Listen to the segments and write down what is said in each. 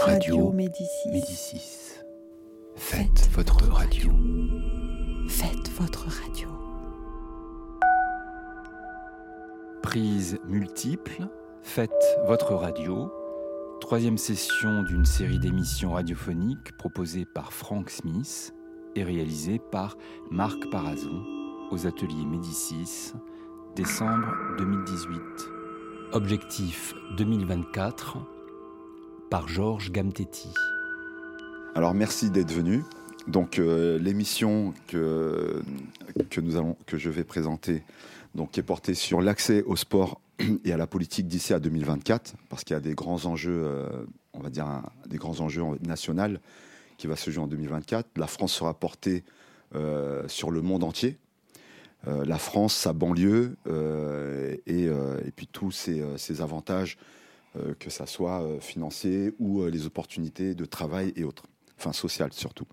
Radio Médicis. Médicis. Faites votre radio. Faites votre radio. Prise multiple. Faites votre radio. Troisième session d'une série d'émissions radiophoniques proposée par Frank Smith et réalisée par Marc Parazon aux ateliers Médicis, décembre 2018. Objectif 2024 par Georges Gamtetti. Alors merci d'être venu. Donc euh, l'émission que, que, nous allons, que je vais présenter donc, est portée sur l'accès au sport et à la politique d'ici à 2024, parce qu'il y a des grands enjeux, euh, on va dire des grands enjeux nationaux qui va se jouer en 2024. La France sera portée euh, sur le monde entier. La France, sa banlieue et, puis tous euh, ses avantages, que ça soit euh, financier ou euh, les opportunités de travail et autres, enfin sociales surtout.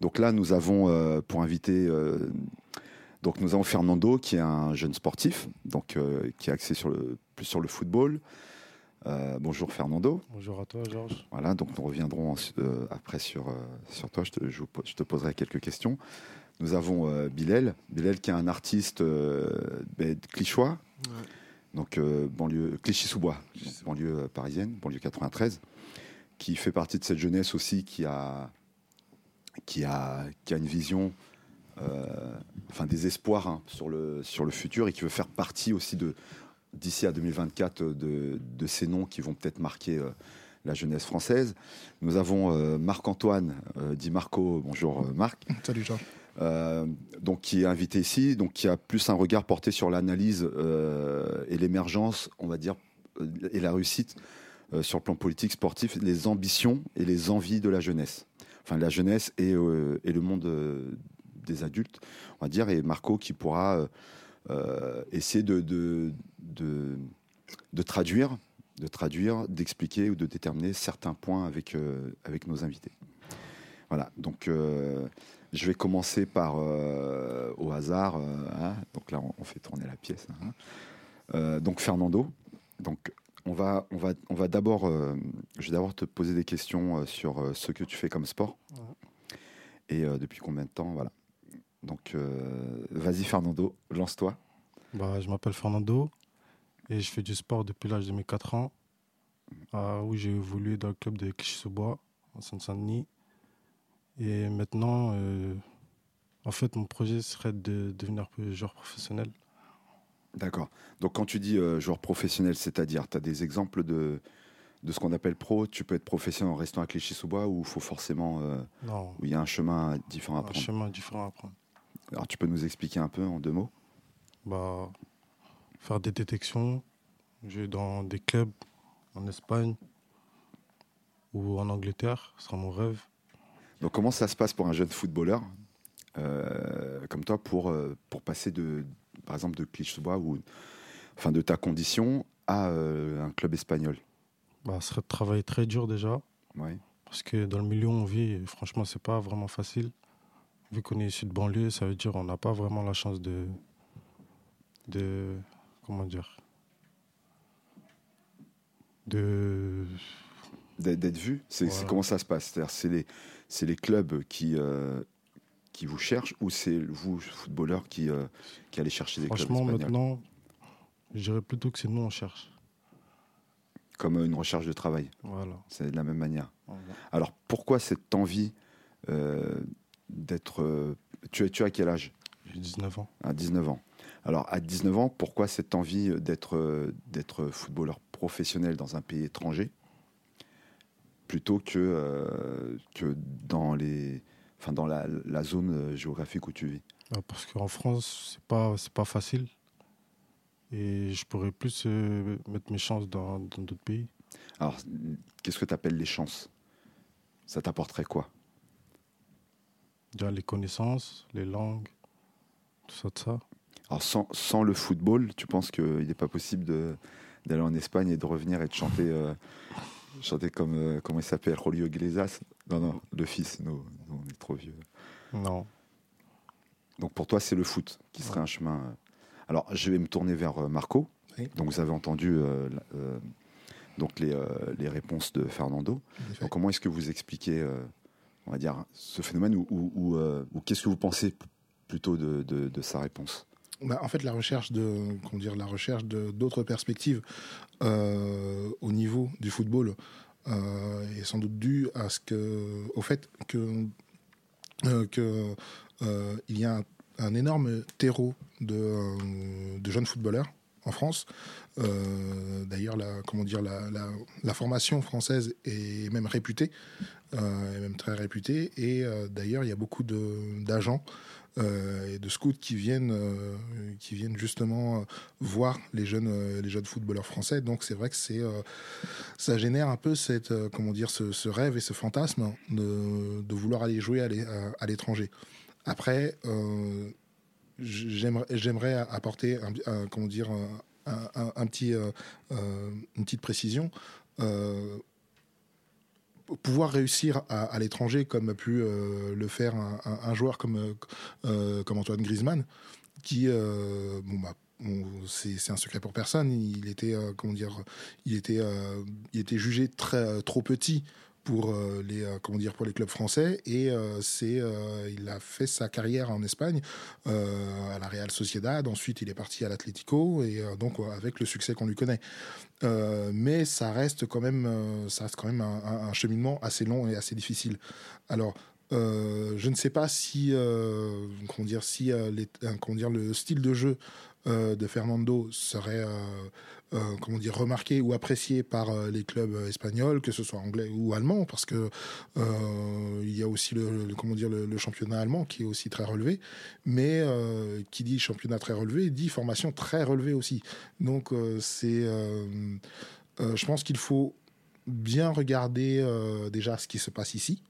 Donc là, nous avons euh, pour inviter, euh, donc nous avons Fernando qui est un jeune sportif, donc euh, qui est axé sur le, plus sur le football. Euh, bonjour Fernando. Bonjour à toi, Georges. Voilà, donc nous reviendrons euh, après sur, euh, sur toi. Je te, je te poserai quelques questions. Nous avons euh, Bilal, Bilal qui est un artiste euh, ben, clichois, donc euh, banlieue Clichy-sous-Bois, banlieue euh, parisienne, banlieue 93, qui fait partie de cette jeunesse aussi qui a qui a qui a une vision, euh, enfin des espoirs hein, sur le sur le futur et qui veut faire partie aussi de d'ici à 2024 euh, de, de ces noms qui vont peut-être marquer euh, la jeunesse française. Nous avons euh, Marc-Antoine, euh, dit Marco, bonjour euh, Marc, Salut, Georges. Euh, donc qui est invité ici, donc qui a plus un regard porté sur l'analyse euh, et l'émergence, on va dire, euh, et la réussite sur le plan politique, sportif, les ambitions et les envies de la jeunesse. Enfin, la jeunesse et, le monde des adultes, on va dire, et Marco qui pourra essayer de, de, traduire, de traduire, d'expliquer ou de déterminer certains points avec, avec nos invités. Voilà, donc je vais commencer par, euh, au hasard, euh, hein, donc là on, on fait tourner la pièce. hein. Euh, donc Fernando, donc on va, on va, on va d'abord, je vais d'abord te poser des questions sur ce que tu fais comme sport et depuis combien de temps, voilà. Donc vas-y Fernando, lance-toi. Bah, je m'appelle Fernando et je fais du sport depuis l'âge de mes 4 ans, ah, où j'ai évolué dans le club de Clichy-sous-Bois, en Seine-Saint-Denis. Et maintenant, euh, en fait, mon projet serait de devenir joueur professionnel. D'accord. Donc quand tu dis euh, joueur professionnel, c'est-à-dire, tu as des exemples de, de ce qu'on appelle pro, tu peux être professionnel en restant à Clichy-sous-Bois ou il faut forcément, euh, Non, où il y a un chemin différent à un prendre? chemin différent à prendre. Alors tu peux nous expliquer un peu en deux mots? Bah, faire des détections, jouer dans des clubs en Espagne ou en Angleterre, ce sera mon rêve. Donc comment ça se passe pour un jeune footballeur euh, comme toi pour, euh, pour passer de, par exemple, de Clichy-sous-Bois ou enfin de ta condition à euh, un club espagnol? Bah, ce serait de travailler très dur déjà. Ouais. Parce que dans le milieu où on vit, franchement, c'est pas vraiment facile. Vu qu'on est issu de banlieue, ça veut dire qu'on n'a pas vraiment la chance de. de. comment dire De. D'être vu c'est Voilà. comment ça se passe? C'est les, c'est les clubs qui, euh, qui vous cherchent ou c'est vous, footballeurs, qui, euh, qui allez chercher des clubs Franchement, maintenant, je dirais plutôt que c'est nous on cherche. Comme une recherche de travail, Voilà. c'est de la même manière. Alors pourquoi cette envie euh, d'être... euh, tu, tu as quel âge? J'ai 19 ans. À 19 ans. Alors, à 19 ans, pourquoi cette envie d'être euh, d'être footballeur professionnel dans un pays étranger? Plutôt que, euh, que dans, les, enfin, dans la, la zone euh, géographique où tu vis Bah, Parce qu'en France, c'est pas, c'est pas facile. Et je pourrais plus euh, mettre mes chances dans dans d'autres pays. Alors, qu'est-ce que tu appelles les chances? Ça t'apporterait quoi? Déjà les connaissances, les langues, tout ça, tout ça. Alors, sans, sans le football, tu penses qu'il n'est pas possible de- d'aller en Espagne et de revenir et de chanter, euh, chanter comme, euh, comment il s'appelle, Julio Iglesias Non, non, le fils, nous, nous, on est trop vieux. Non. Donc pour toi, c'est le foot qui serait un chemin. euh. Alors, je vais me tourner vers euh, Marco. Oui. Donc vous avez entendu euh, euh, donc les, les réponses de Fernando. comment est-ce que vous expliquez, on va dire, ce phénomène ou, ou, ou qu'est-ce que vous pensez plutôt de, de, sa réponse? Bah, en fait, la recherche de, comment dire, la recherche d'autres perspectives euh, au niveau du football euh, est sans doute due à ce que, au fait que, euh, il y a un, énorme terreau de, de, jeunes footballeurs en France. D'ailleurs, la, comment dire, la, la, formation française est même réputée, même très réputée. Et d'ailleurs, il y a beaucoup d'agents euh, et de scouts qui viennent, euh, qui viennent justement euh, voir les jeunes, les jeunes footballeurs français. Donc c'est vrai que ça génère un peu cette, comment dire, ce, rêve et ce fantasme de, vouloir aller jouer à l'étranger. Après, j'aimerais, apporter, comment dire, un petit, une petite précision pouvoir réussir à, l'étranger, comme a pu euh, le faire un, joueur comme, euh, euh, comme Antoine Griezmann, qui, bon, bah, c'est un secret pour personne. Il était, comment dire, il était, il était jugé très trop petit pour euh, les euh, comment dire pour les clubs français. Et euh, c'est il a fait sa carrière en Espagne à la Real Sociedad. Ensuite il est parti à l'Atlético et donc avec le succès qu'on lui connaît. Mais ça reste quand même ça reste quand même un, cheminement assez long et assez difficile. Alors je ne sais pas si comment dire si comment dire le style de jeu de Fernando serait comment dire, remarqué ou apprécié par euh, les clubs espagnols, que ce soit anglais ou allemand, parce que euh, il y a aussi le, comment dire le, championnat allemand qui est aussi très relevé, mais qui dit championnat très relevé dit formation très relevée aussi. Donc c'est, je pense qu'il faut bien regarder déjà ce qui se passe ici.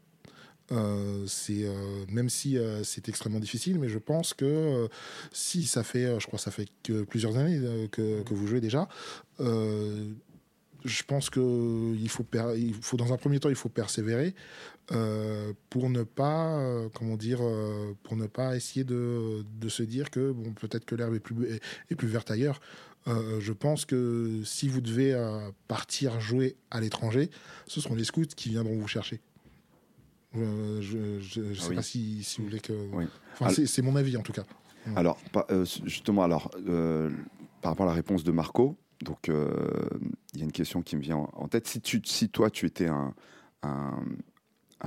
Euh, c'est euh, même si euh, c'est extrêmement difficile, mais je pense que si ça fait, je crois, ça fait plusieurs années que, que, vous jouez déjà. je pense que il faut, dans un premier temps, il faut persévérer pour ne pas, comment dire, pour ne pas essayer de, se dire que bon, peut-être que l'herbe est plus verte ailleurs. je pense que si vous devez partir jouer à l'étranger, ce seront les scouts qui viendront vous chercher. Euh, je ne sais ah pas si, si, vous voulez que. c'est mon avis en tout cas. Alors, euh, justement, alors, euh, par rapport à la réponse de Marco, donc il y a une question qui me vient en tête. Si, tu, si toi, tu étais un, un,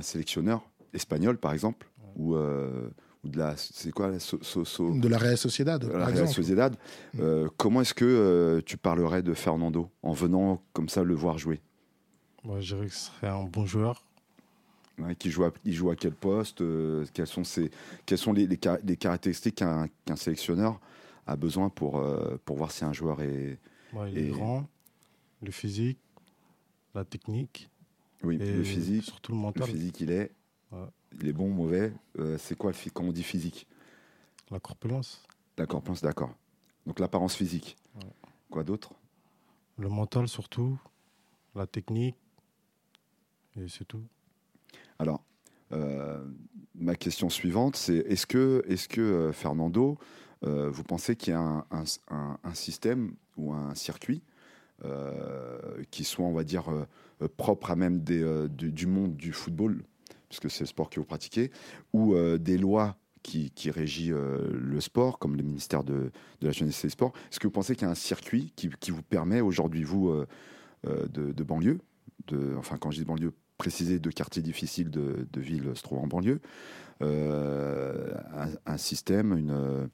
sélectionneur espagnol, par exemple, ou, ou de la. C'est quoi la De la Real Sociedad. la Real Sociedad. Mm. comment est-ce que tu parlerais de Fernando en venant comme ça le voir jouer? Moi, je dirais que ce serait un bon joueur qui joue à, il joue à quel poste euh, Quelles sont, ses, quelles sont les, les, caractéristiques qu'un sélectionneur a besoin pour, euh, pour voir si un joueur est, grand, le physique, la technique. Oui, le physique. Surtout le mental. Le physique, il est. Il est bon, mauvais. Euh, c'est quoi quand on dit physique? La corpulence. La corpulence, d'accord. Donc l'apparence physique. Quoi d'autre? Le mental surtout, la technique, et c'est tout. Alors, euh, ma question suivante, c'est est-ce que, est que euh, Fernando, euh, vous pensez qu'il y a un, système ou un circuit qui soit, on va dire, propre à même du, monde du football, puisque c'est le sport que vous pratiquez, ou des lois qui, qui régit le sport, comme le ministère de, la Jeunesse et des Sports? Est-ce que vous pensez qu'il y a un circuit qui, vous permet aujourd'hui, vous, de, banlieue, enfin quand je dis banlieue, préciser de quartiers difficiles de, de villes se trouvant en banlieue, euh, un, système, une,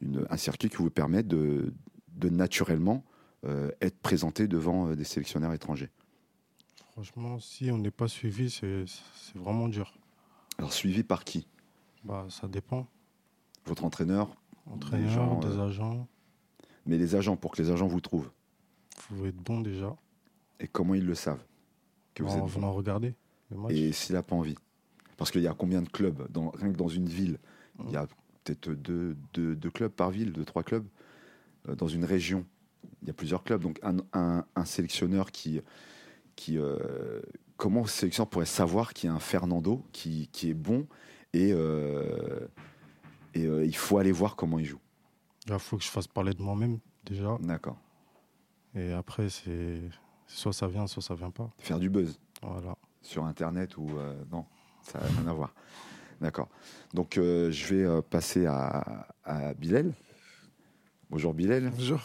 une, un circuit qui vous permet de, de naturellement euh, être présenté devant euh, des sélectionneurs étrangers Franchement, si on n'est pas suivi, c'est vraiment dur. Alors suivi par qui? Bah, Ça dépend. Votre entraîneur Entraîneur, des agents. Mais les agents, pour que les agents vous trouvent Il faut être bon déjà. Et comment ils le savent? Que vous en, êtes bon. regarder Et s'il n'a pas envie Parce qu'il y a combien de clubs dans, Rien que dans une ville, il y a peut-être deux, deux, clubs par ville, deux, trois clubs. Euh, dans une région, il y a plusieurs clubs. Donc un, un, sélectionneur qui... qui euh, comment un sélectionneur pourrait savoir qu'il y a un Fernando qui, qui est bon et, euh, et il faut aller voir comment il joue Il faut que je fasse parler de moi-même déjà. D'accord. Et après, c'est Soit ça vient, soit ça vient pas. Faire du buzz Voilà. sur Internet ou euh, non, ça n'a rien à voir. D'accord. Donc euh, je vais euh, passer à, à Bilal. Bonjour Bilal. Bonjour.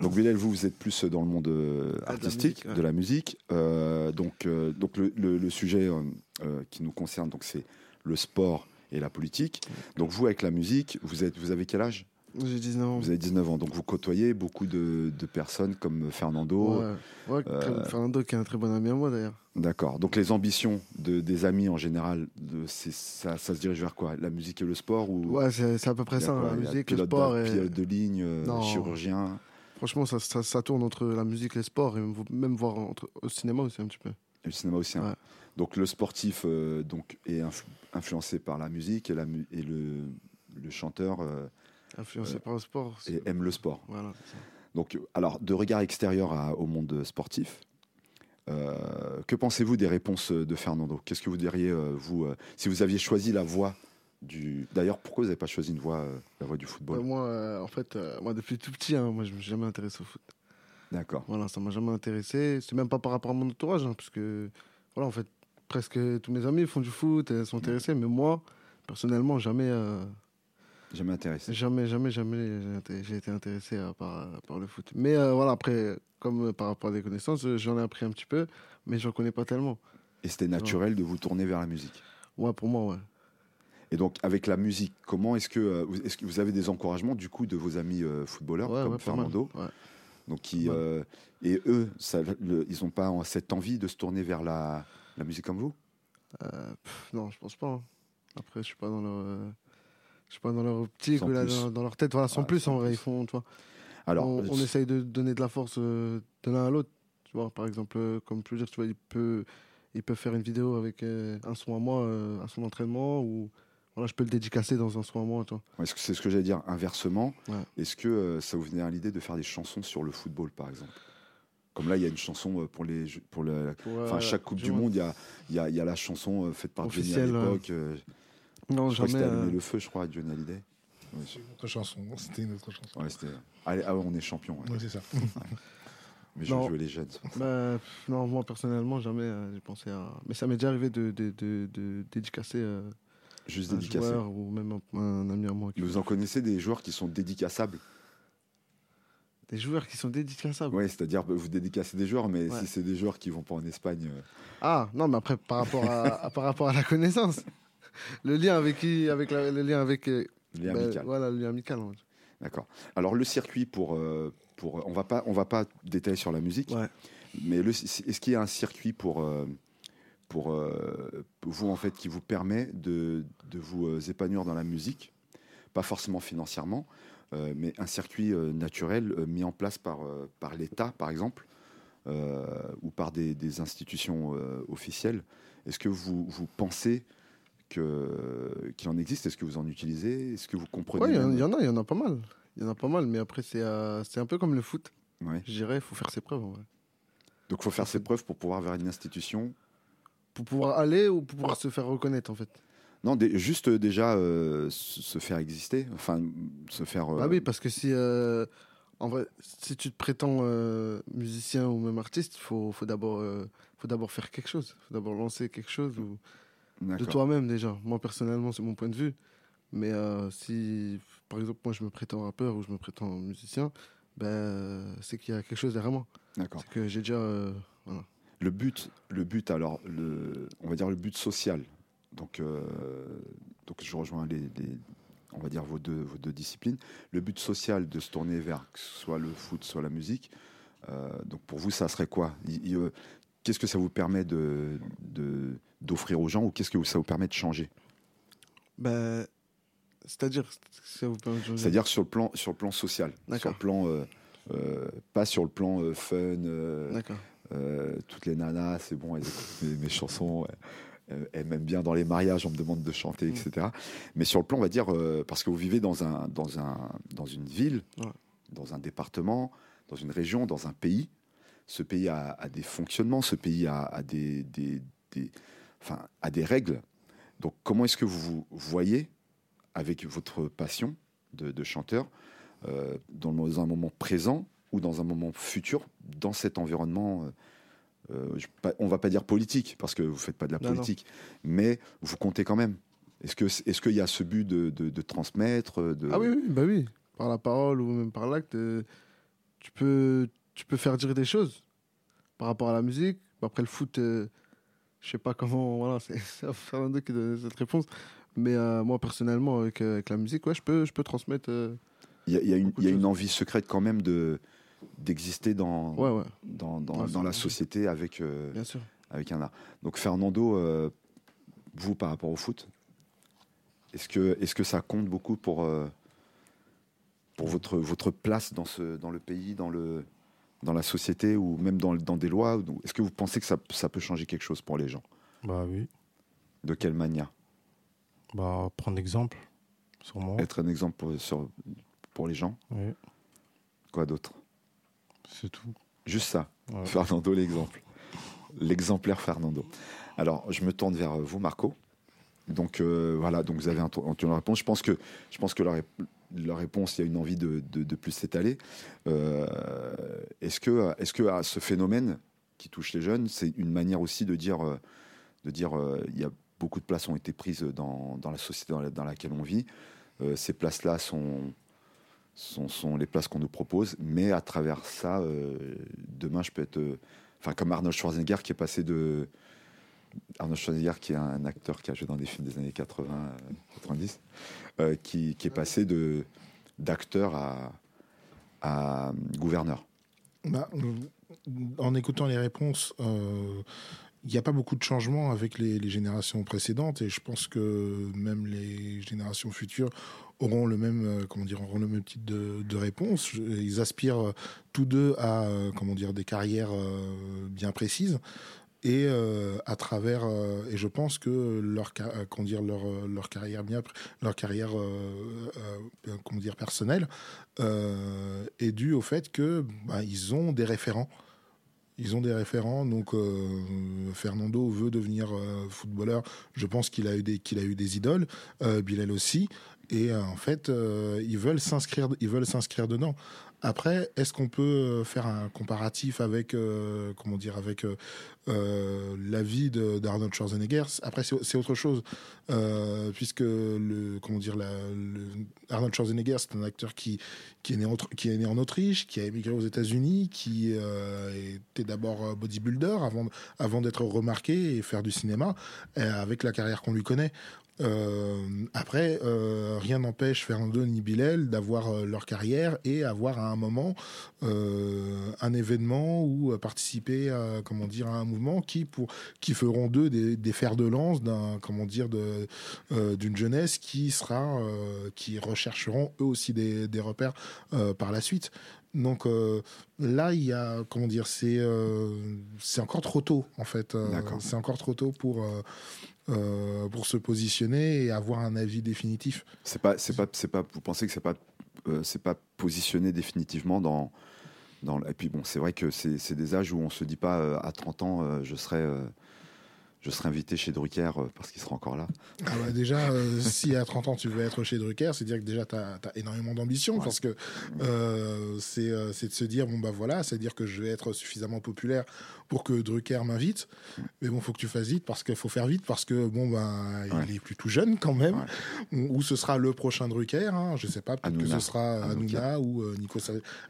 Donc Bilal, vous, vous êtes plus dans le monde euh, Ah, de la artistique, musique, ouais. de la musique. Euh, donc euh, donc le, le- le sujet euh, euh, qui nous concerne, donc c'est le sport et la politique. Donc vous, avec la musique, vous, êtes, vous avez quel âge? J'ai 19 ans. Vous avez 19 ans. Donc vous côtoyez beaucoup de, de personnes comme Fernando. Ouais, ouais Euh, Fernando qui est un très bon ami à moi d'ailleurs. D'accord. Donc les ambitions de, des amis en général, de, ça, ça se dirige vers quoi? La musique et le sport ou? Ouais, c'est à peu près ça, quoi? hein, la Il y a musique, le sport. Et... pilote de ligne, euh, Non. chirurgien? Franchement, ça, ça, ça tourne entre la musique et le sport et même, même voir entre, au cinéma aussi un petit peu. Et le cinéma aussi. hein. Ouais. Donc le sportif euh, donc, est influ- influencé par la musique et, la mu- et le, le chanteur euh, Influencé par le sport. et aime le sport. Voilà. c'est ça. Donc, alors, de regard extérieur à- au monde sportif, euh, que pensez-vous des réponses de Fernando? Qu'est-ce que vous diriez, euh, vous, euh, si vous aviez choisi la voie du. D'ailleurs, pourquoi vous n'avez pas choisi une voie, la voie du football? Euh, moi, en fait, moi depuis tout petit, hein, moi je me suis jamais intéressé au foot. D'accord. Voilà, ça m'a jamais intéressé. C'est même pas par rapport à mon entourage, hein, parce que, voilà, en fait, presque tous mes amis font du foot, sont intéressés, mais moi, personnellement, jamais, Jamais intéressé. jamais, jamais, jamais j'ai été- intéressé par, par le foot. Mais euh, voilà, après, comme euh, par rapport à des connaissances, euh, j'en ai appris un petit peu, mais j'en connais pas tellement. Et c'était naturel de vous tourner vers la musique. Ouais, pour moi, ouais. Et donc, avec la musique, comment est-ce que, vous- est-ce que vous avez des encouragements du coup de vos amis footballeurs Ouais, comme ouais. Fernando Ouais. donc qui, euh, Et eux, ça, le- ils n'ont pas cette envie de se tourner vers la, la musique comme vous? Euh, pff, non, je pense pas. hein. Après, je suis pas dans leur, je suis pas dans leur optique ou là, dans, dans leur tête. Voilà, sans Ouais, plus sans en vrai, ils font, tu vois. Alors, on, on essaye de donner de la force euh, de l'un à l'autre. Tu vois, par exemple, euh, comme je veux dire, tu vois, il peut, il peut faire une vidéo avec euh, un son à moi, un son d'entraînement, ou voilà, je peux le dédicacer dans un son à moi, tu vois. Est-ce que c'est ce que j'allais dire Inversement, Ouais. est-ce que ça vous venait à l'idée de faire des chansons sur le football, par exemple? Comme là, il y a une chanson pour les, pour euh, chaque Coupe du Monde, il y a, il y, a, y a la chanson faite par Johnny à Officielle, ouais. l'époque. Non, je crois que jamais. euh, le feu, je crois, à Johnny Hallyday. C'est une autre chanson. C'était une autre chanson. Ouais, c'était. Allez, ah on est champion. ouais. Oui, c'est ça. Mais je Non. jouais les jeunes. bah, non, moi personnellement, jamais euh, j'ai pensé à. Mais ça m'est déjà arrivé de, de, de, de dédicacer euh, Juste un dédicacé. joueur ou même un, un ami à moi. qui- Vous en connaissez des joueurs qui sont dédicaçables? Des joueurs qui sont dédicaçables? Oui, c'est-à-dire bah, vous dédicacez des joueurs, mais Ouais. si c'est des joueurs qui vont pas en Espagne, euh, Ah, non, mais après, par rapport à, à- par rapport à la connaissance. Le lien avec qui avec la- Le lien avec. euh, lien ben, amical. Voilà, le lien amical. va dire. D'accord. Alors le circuit pour, euh, pour on va pas on va pas détailler sur la musique, Ouais. mais le- est-ce qu'il y a un circuit pour euh, pour, vous en fait qui vous permet de, de vous épanouir dans la musique, pas forcément financièrement, mais un circuit naturel mis en place par par l'État par exemple euh, ou par des, des institutions officielles. Est-ce que vous vous pensez que qu'il en existe Est-ce que vous en utilisez? Est-ce que vous comprenez Ouais, il y en- y, a, il y en a pas mal. Il y en a pas mal, mais après, c'est euh, c'est un peu comme le foot. Ouais. Je dirais, il faut faire ses preuves. en vrai. Donc, il faut faire ses preuves pour pouvoir vers une institution. Pour pouvoir aller ou pour pouvoir se faire reconnaître, en fait? Non, juste euh, déjà euh, se faire exister, enfin se faire. Bah oui, parce que si. en vrai, si tu te prétends euh, musicien ou même artiste, il faut, faut d'abord euh, faut d'abord faire quelque chose. Il faut d'abord lancer quelque chose ou, de toi-même déjà. Moi, personnellement, c'est mon point de vue. Mais euh, si, par exemple, moi, je me prétends rappeur ou je me prétends musicien, ben, c'est qu'il y a quelque chose derrière moi. D'accord. C'est que j'ai déjà. euh, Le but, le but, alors, le, on va dire le but social. Donc, euh, donc je rejoins les, les- on va dire vos deux, vos deux disciplines. Le but social de se tourner vers que ce soit le foot, soit la musique. donc pour vous, ça serait quoi? Il- il, Qu'est-ce que ça vous permet de d'offrir aux gens ou qu'est-ce que ça vous permet de changer? Ben, c'est-à-dire, ça vous permet de changer. C'est-à-dire sur le plan sur le plan social, sur le plan euh, euh, pas sur le plan euh, fun. euh, toutes les nanas, c'est bon, elles écoutent mes, mes chansons. euh, elles m'aiment bien dans les mariages, on me demande de chanter, Mm. etc. Mais sur le plan, on va dire, euh, parce que vous vivez dans un dans un dans une ville, Ouais. dans un département, dans une région, dans un pays. Ce pays a, a des fonctionnements, ce pays a, a des, des, des- enfin, a des règles. Donc, comment est-ce que vous vous voyez avec votre passion de, de chanteur euh, dans, un moment présent ou dans un moment futur, dans cet environnement, euh, euh, je- on va pas dire politique, parce que vous faites pas de la Non, non. politique, mais vous comptez quand même. Est-ce que est-ce qu'il y a ce but de, de- de transmettre de... Ah oui, oui, bah oui. Par la parole ou même par l'acte, euh, tu peux, tu peux faire dire des choses par rapport à la musique. Après le foot, euh, je sais pas comment, voilà, c'est Fernando qui donne cette réponse. Mais euh, moi, personnellement, avec, euh, avec la musique, ouais, je peux, je peux transmettre. euh, Il y a, y a une, y a une envie secrète quand même de d'exister dans, Ouais, ouais, dans, dans, Ouais, dans c'est la société avec, bien sûr. avec un art. Donc Fernando, vous par rapport au foot, est-ce que, est que ça compte beaucoup pour, pour votre, votre place dans, ce, dans le pays, dans, le, dans la société ou même dans, dans des lois Est-ce que vous pensez que ça, ça peut changer quelque chose pour les gens? Bah oui. De quelle manière? Bah, prendre exemple sur moi. Être un exemple pour, sur- pour les gens? Oui, Quoi d'autre? C'est tout. Juste ça. Ouais. Fernando, l'exemple. L'exemplaire Fernando. Alors, je me tourne vers vous, Marco. Donc, euh, voilà, donc vous avez un tour- entendu la réponse. Je pense que, je pense que la, la réponse, il y a une envie de, de- plus s'étaler. Euh, est-ce que, est-ce que à ce phénomène qui touche les jeunes, c'est une manière aussi de dire, euh, de dire euh, il y a beaucoup de places ont été prises dans, dans la société dans, la- dans laquelle on vit. Ces places-là sont, sont, les places qu'on nous propose, mais à travers ça, demain, je peux être. Enfin, comme Arnold Schwarzenegger qui est passé de. Arnold Schwarzenegger, qui est un acteur qui a joué dans des films des années 80, euh, 90, euh, qui, qui est passé de d'acteur à, à gouverneur. Bah, euh, en écoutant les réponses, euh, il n'y a pas beaucoup de changements avec les, les générations précédentes et je pense que même les générations futures auront le même, euh, comment dire, auront le même type de, de réponse. Ils aspirent euh, tous deux à, euh, comment dire, des carrières euh, bien précises et euh, à travers euh, et je pense que leur euh, comment dire leur euh, leur carrière bien leur carrière euh, euh, comment dire personnelle est due au fait que bah, ils ont des référents. Ils ont des référents. Donc Fernando veut devenir footballeur. Je pense qu'il a eu des qu'il a eu des idoles Bilal aussi et euh, en fait euh, ils veulent s'inscrire ils veulent s'inscrire dedans après est-ce qu'on peut euh, faire un comparatif avec comment dire avec la vie d'Arnold Schwarzenegger? Après, c'est autre chose, puisque le, comment dire, la, Arnold Schwarzenegger, c'est un acteur qui, est né en, qui est né en Autriche, qui a émigré aux États-Unis, qui était d'abord bodybuilder avant, d'être remarqué et faire du cinéma, avec la carrière qu'on lui connaît. Euh, après, euh, rien n'empêche Fernando ni Bilal d'avoir euh, leur carrière et avoir à un moment un événement ou participer à, comment dire, à un mouvement qui, pour, qui feront d'eux des, des fers de lance d'un, comment dire, de, d'une jeunesse qui sera, qui rechercheront eux aussi des, des repères par la suite. Donc euh, là, il y a, comment dire, c'est, euh, c'est encore trop tôt en fait. Euh, c'est encore trop tôt pour. Euh, pour se positionner et avoir un avis définitif. C'est pas, c'est pas, c'est pas. Vous pensez que c'est pas, euh, c'est pas positionné définitivement dans, dans. Et puis bon, c'est vrai que c'est, des âges où on se dit pas euh, à 30 ans, je serai, je serai invité chez Drucker euh, parce qu'il sera encore là. Ah bah déjà, euh, si à 30 ans tu veux être chez Drucker, c'est dire que déjà tu as, énormément d'ambition Ouais. parce que euh, c'est de se dire bon bah voilà, c'est dire que je vais être suffisamment populaire pour que Drucker m'invite. Mais bon, faut que tu fasses vite parce qu'il faut faire vite parce que bon bah Ouais. il est plus tout jeune quand même. Ou ce sera le prochain Drucker, hein, je sais pas, peut-être que ce sera Hanouna. Ou euh, Nico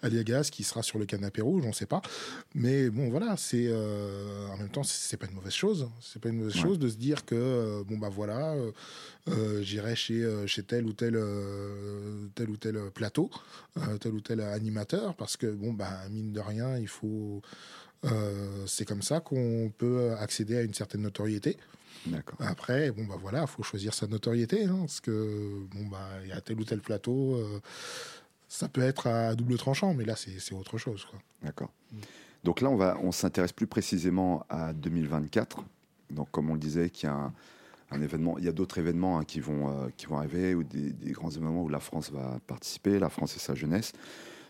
Aliagas qui sera sur le canapé rouge, on sait pas. Mais bon voilà, c'est en même temps c'est c'est pas une mauvaise chose. C'est Ouais. chose de se dire que euh, bon bah voilà. euh, euh, j'irai chez, chez tel ou tel, tel ou tel plateau, tel ou tel animateur, parce que, bon, bah, mine de rien, il faut. euh, c'est comme ça qu'on peut accéder à une certaine notoriété. Après, bon, bah voilà, il faut choisir sa notoriété, hein, parce que, bon, bah, il y a tel ou tel plateau. euh, ça peut être à double tranchant, mais là, c'est autre chose. D'accord. Donc là, on, va, on s'intéresse plus précisément à 2024. Donc, comme on le disait, il y a d'autres événements hein, qui, vont, euh, qui vont arriver, ou des, grands événements où la France va participer, la France et sa jeunesse.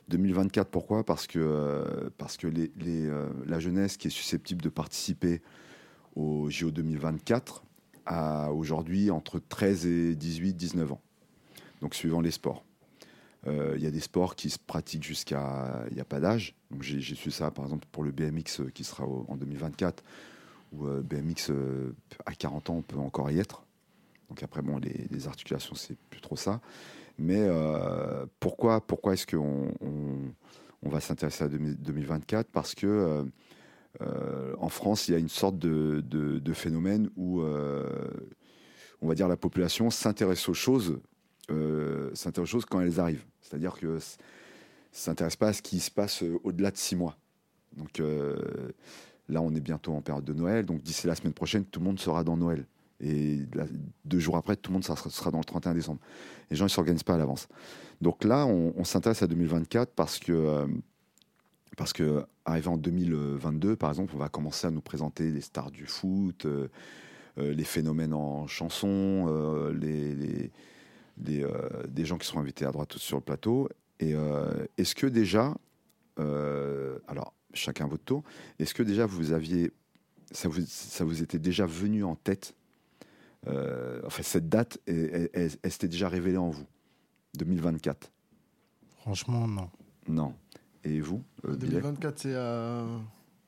2024, pourquoi? Parce que, euh, parce que euh, la jeunesse qui est susceptible de participer au JO 2024 a aujourd'hui entre 13 et 18, 19 ans. Donc, suivant les sports. Il y a des sports qui se pratiquent jusqu'à. Il n'y a pas d'âge. J'ai su ça, par exemple, pour le BMX qui sera en 2024, euh, BMX, euh, à 40 ans, on peut encore y être. Donc après, bon, les, les articulations, c'est plus trop ça. Mais euh, pourquoi, pourquoi est-ce qu'on on, on va s'intéresser à 2000 2024 Parce que en France, il y a une sorte de, phénomène où, on va dire, la population s'intéresse aux choses, s'intéresse aux choses quand elles arrivent. C'est-à-dire que s'intéresse pas à ce qui se passe au-delà de six mois. Donc là, on est bientôt en période de Noël, donc d'ici la semaine prochaine, tout le monde sera dans Noël. Et deux jours après, tout le monde sera, dans le 31 décembre. Les gens ne s'organisent pas à l'avance. Donc là, on, s'intéresse à 2024 parce que, euh, parce que, en 2022, par exemple, on va commencer à nous présenter les stars du foot, euh, euh, les phénomènes en chanson, les, les- des gens qui seront invités à droite sur le plateau. Et est-ce que déjà, alors chacun votre tour, est-ce que déjà vous aviez, ça vous, ça vous était déjà venu en tête, euh, enfin cette date, elle, elle- elle- elle s'était déjà révélée en vous, 2024 Franchement, non. Non. Et vous, euh, Bilal 2024, c'est à-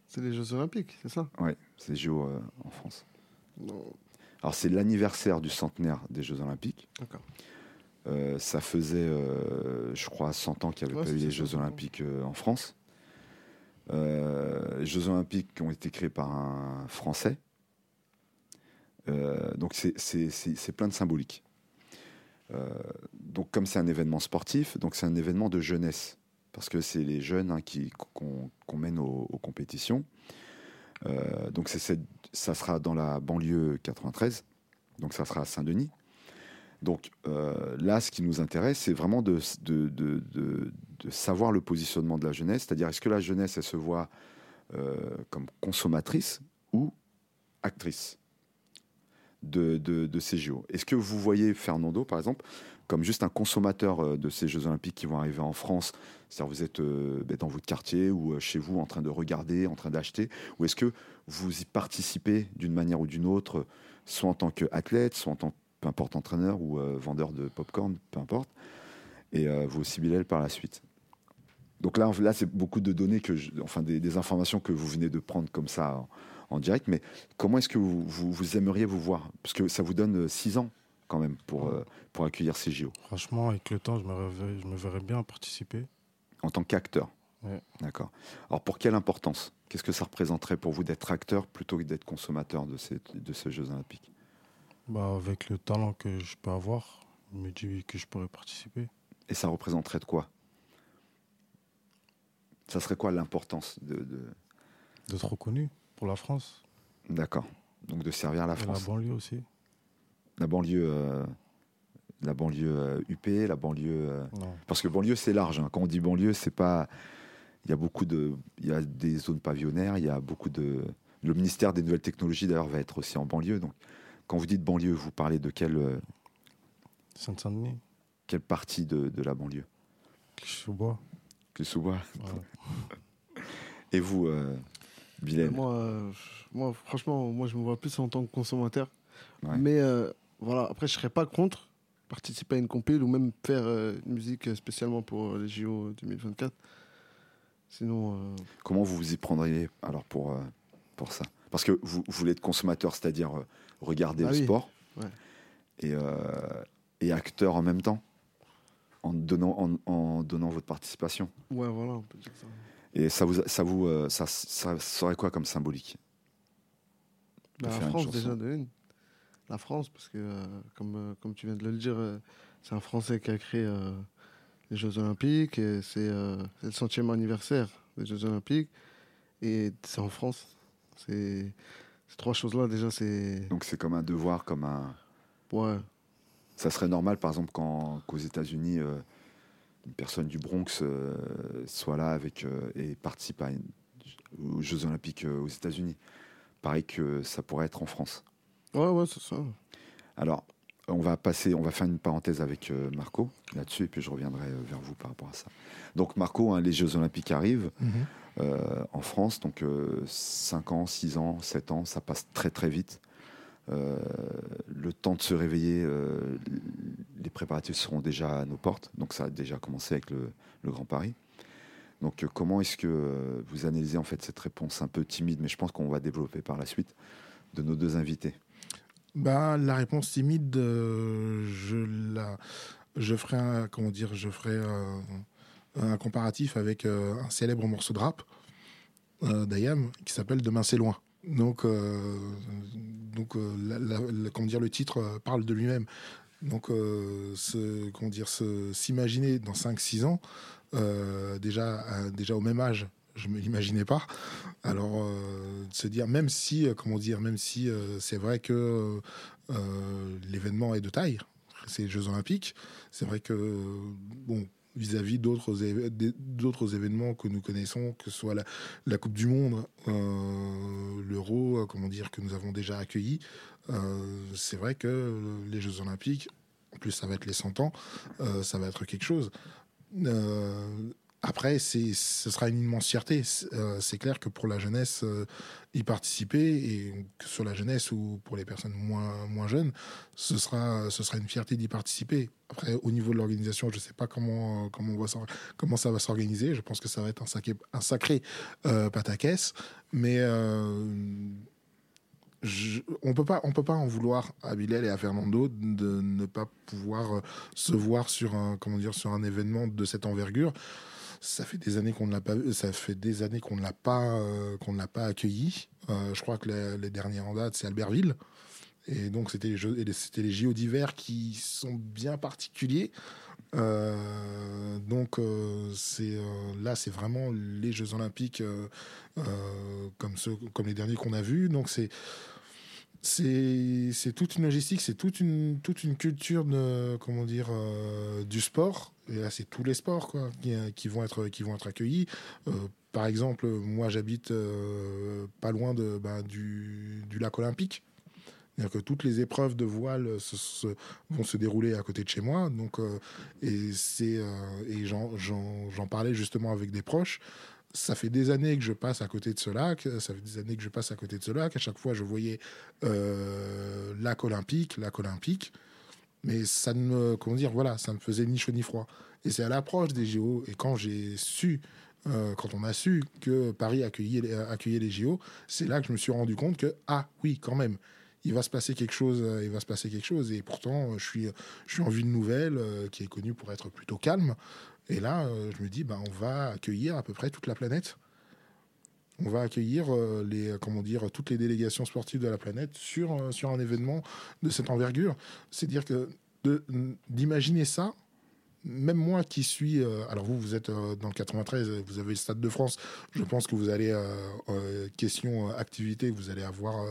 c'est les Jeux Olympiques, c'est ça? Ouais, c'est JO euh, en France. Non. Alors c'est l'anniversaire du centenaire des Jeux Olympiques. D'accord. Euh, ça faisait, euh, je crois, 100 ans qu'il n'y avait Ouais, pas eu les Jeux 100 ans. Olympiques euh, en France. Euh, Jeux Olympiques qui ont été créés par un Français. Euh, donc c'est- plein de symbolique. Euh, donc comme c'est un événement sportif, donc c'est un événement de jeunesse parce que c'est les jeunes hein, qu'on qu'on mène aux, compétitions. Donc cette- ça sera dans la banlieue 93, donc ça sera à Saint-Denis. Donc euh, là, ce qui nous intéresse, c'est vraiment de, savoir le positionnement de la jeunesse, c'est-à-dire est-ce que la jeunesse, elle se voit euh, comme consommatrice ou actrice de, ces JO Est-ce que vous voyez Fernando, par exemple, comme juste un consommateur euh, de ces Jeux Olympiques qui vont arriver en France? C'est-à-dire vous êtes ben, dans votre quartier ou chez vous en train de regarder, en train d'acheter Ou est-ce que vous y participez d'une manière ou d'une autre, soit en tant qu'athlète, soit en tant que peu importe entraîneur ou euh, vendeur de popcorn, peu importe, et euh, vous aussi Bilal par la suite. Donc là, là c'est beaucoup de données que, je- enfin des, des informations que vous venez de prendre comme ça en, en direct. Mais comment est-ce que vous, vous, vous aimeriez vous voir? Parce que ça vous donne euh, six ans quand même pour pour accueillir ces JO Franchement, avec le temps, je me, je me verrais bien participer. en tant qu'acteur. Ouais. D'accord. Alors pour quelle importance? Qu'est-ce que ça représenterait pour vous d'être acteur plutôt que d'être consommateur de ces de ces Jeux Olympiques? Bah, avec le talent que je peux avoir, je me dis que je pourrais participer. Et ça représenterait de quoi? Ça serait quoi l'importance de, de- D'être reconnu pour la France. D'accord. Donc de servir la et la France. banlieue aussi. La banlieue, euh, la banlieue euh, UP, la banlieue. euh. Parce que banlieue, c'est large. hein. Quand on dit banlieue, c'est pas. Il y a beaucoup de. Il y a des zones pavillonnaires. Il y a beaucoup de. Le ministère des Nouvelles Technologies d'ailleurs va être aussi en banlieue. Donc, quand vous dites banlieue, vous parlez de quelle euh, Sainte-Saint-Denis, quelle partie de, de la banlieue? Clichy-sous-Bois. Que sous-bois. Ouais. Et vous, euh, Bilal Moi, euh, moi, franchement, moi, je me vois plus en tant que consommateur. Ouais. Mais euh, voilà, après, je serais pas contre participer à une compile ou même faire euh, une musique spécialement pour les JO 2024. Sinon, euh, Comment vous vous y prendriez alors pour, euh, pour ça? Parce que vous, vous voulez être consommateur, c'est-à-dire euh, regarder Ah le oui. sport Ouais. et, euh, et acteur en même temps, en donnant, en, en donnant votre participation. ouais, voilà, on peut dire ça. Et ça vous, ça vous, euh, ça, ça serait quoi comme symbolique? Bah, la France, déjà, de une. La France, parce que, euh, comme, euh, comme tu viens de le dire, c'est un Français qui a créé les Jeux Olympiques. et C'est c'est le centième anniversaire des Jeux Olympiques. Et c'est en France. C'est ces trois choses-là, déjà, c'est. Donc c'est comme un devoir, comme un. Ouais. Ça serait normal, par exemple, qu'aux États-Unis, euh, une personne du Bronx euh, soit là avec euh, et participe à une- aux Jeux Olympiques aux États-Unis. Pareil que ça pourrait être en France. Ouais, ouais, c'est ça. Alors, on va passer, on va faire une parenthèse avec Marco là-dessus, et puis je reviendrai vers vous par rapport à ça. Donc, Marco, hein, les Jeux Olympiques arrivent Mhm. euh, en France, donc 5 ans, 6 ans, 7 ans, ça passe très très vite. Euh, le temps de se réveiller, euh, les préparatifs seront déjà à nos portes. Donc ça a déjà commencé avec le, Grand Paris. Donc euh, comment est-ce que euh, vous analysez en fait cette réponse un peu timide, mais je pense qu'on va développer par la suite, de nos deux invités? Bah, la réponse timide, euh, je la, je ferai comment dire, je ferai un, un comparatif avec euh, un célèbre morceau de rap euh, d'Ayam qui s'appelle Demain c'est loin. Donc, euh, donc comment dire, le titre parle de lui-même. Donc, se, comment dire, s'imaginer dans 5-6 ans, déjà, déjà au même âge, je me l'imaginais pas. Alors, se dire, même si, comment dire, même si c'est vrai que l'événement est de taille, les Jeux Olympiques, c'est vrai que, bon, vis-à-vis d'autres événements que nous connaissons, que ce soit la, Coupe du Monde, euh, l'Euro, euh, comment dire, que nous avons déjà accueilli, euh, c'est vrai que les Jeux Olympiques, en plus ça va être les 100 ans, ça va être quelque chose. Après, ce sera une immense fierté. C'est, euh, clair que pour la jeunesse, euh, y participer, et que soit la jeunesse ou pour les personnes moins, moins jeunes, ce sera, ce sera une fierté d'y participer. Après, au niveau de l'organisation, je ne sais pas comment, comment, ça va s'organiser. Je pense que ça va être un sacré, un euh, pataquès. Mais on peut pas, on peut pas en vouloir à Bilal et à Fernando de ne pas pouvoir se voir sur un, comment dire, sur un événement de cette envergure. Ça fait des années qu'on ne l'a pas, ça fait des années qu'on ne l'a pas, euh, qu'on ne l'a pas accueilli. Euh, je crois que les, les derniers en date, c'est Albertville. Et donc, c'était les, jeux, c'était les JO d'hiver qui sont bien particuliers. Euh, donc, c'est, là, c'est vraiment les Jeux Olympiques comme, ceux, comme les derniers qu'on a vus. Donc, c'est, c'est, toute une logistique, c'est toute une, culture de, comment dire, euh, du sport. Et là, c'est tous les sports qui, vont être, accueillis. Euh, par exemple, moi, j'habite euh, pas loin bah, du, lac olympique. Que toutes les épreuves de voile vont se dérouler à côté de chez moi. Donc, et j'en parlais justement avec des proches. Ça fait des années que je passe à côté de ce lac. Ça fait des années que je passe à côté de ce lac. À chaque fois, je voyais euh, lac olympique, lac olympique. Mais ça ne me, comment dire, voilà, ça me faisait ni chaud ni froid. Et c'est à l'approche des JO. Et quand j'ai su, euh, quand on a su que Paris accueillait, les- JO, c'est là que je me suis rendu compte que, ah oui, quand même, il va se passer quelque chose, euh, il va se passer quelque chose. Et pourtant, je suis, je suis en ville nouvelle, euh, qui est connue pour être plutôt calme. Et là, euh, je me dis, bah, on va accueillir à peu près toute la planète. On va accueillir euh, les, euh, comment dire, toutes les délégations sportives de la planète sur, sur un événement de cette envergure. C'est dire que d'imaginer ça, même moi qui suis, alors vous, vous êtes dans le 93, vous avez le Stade de France. Je pense que vous allez question activité, vous allez avoir,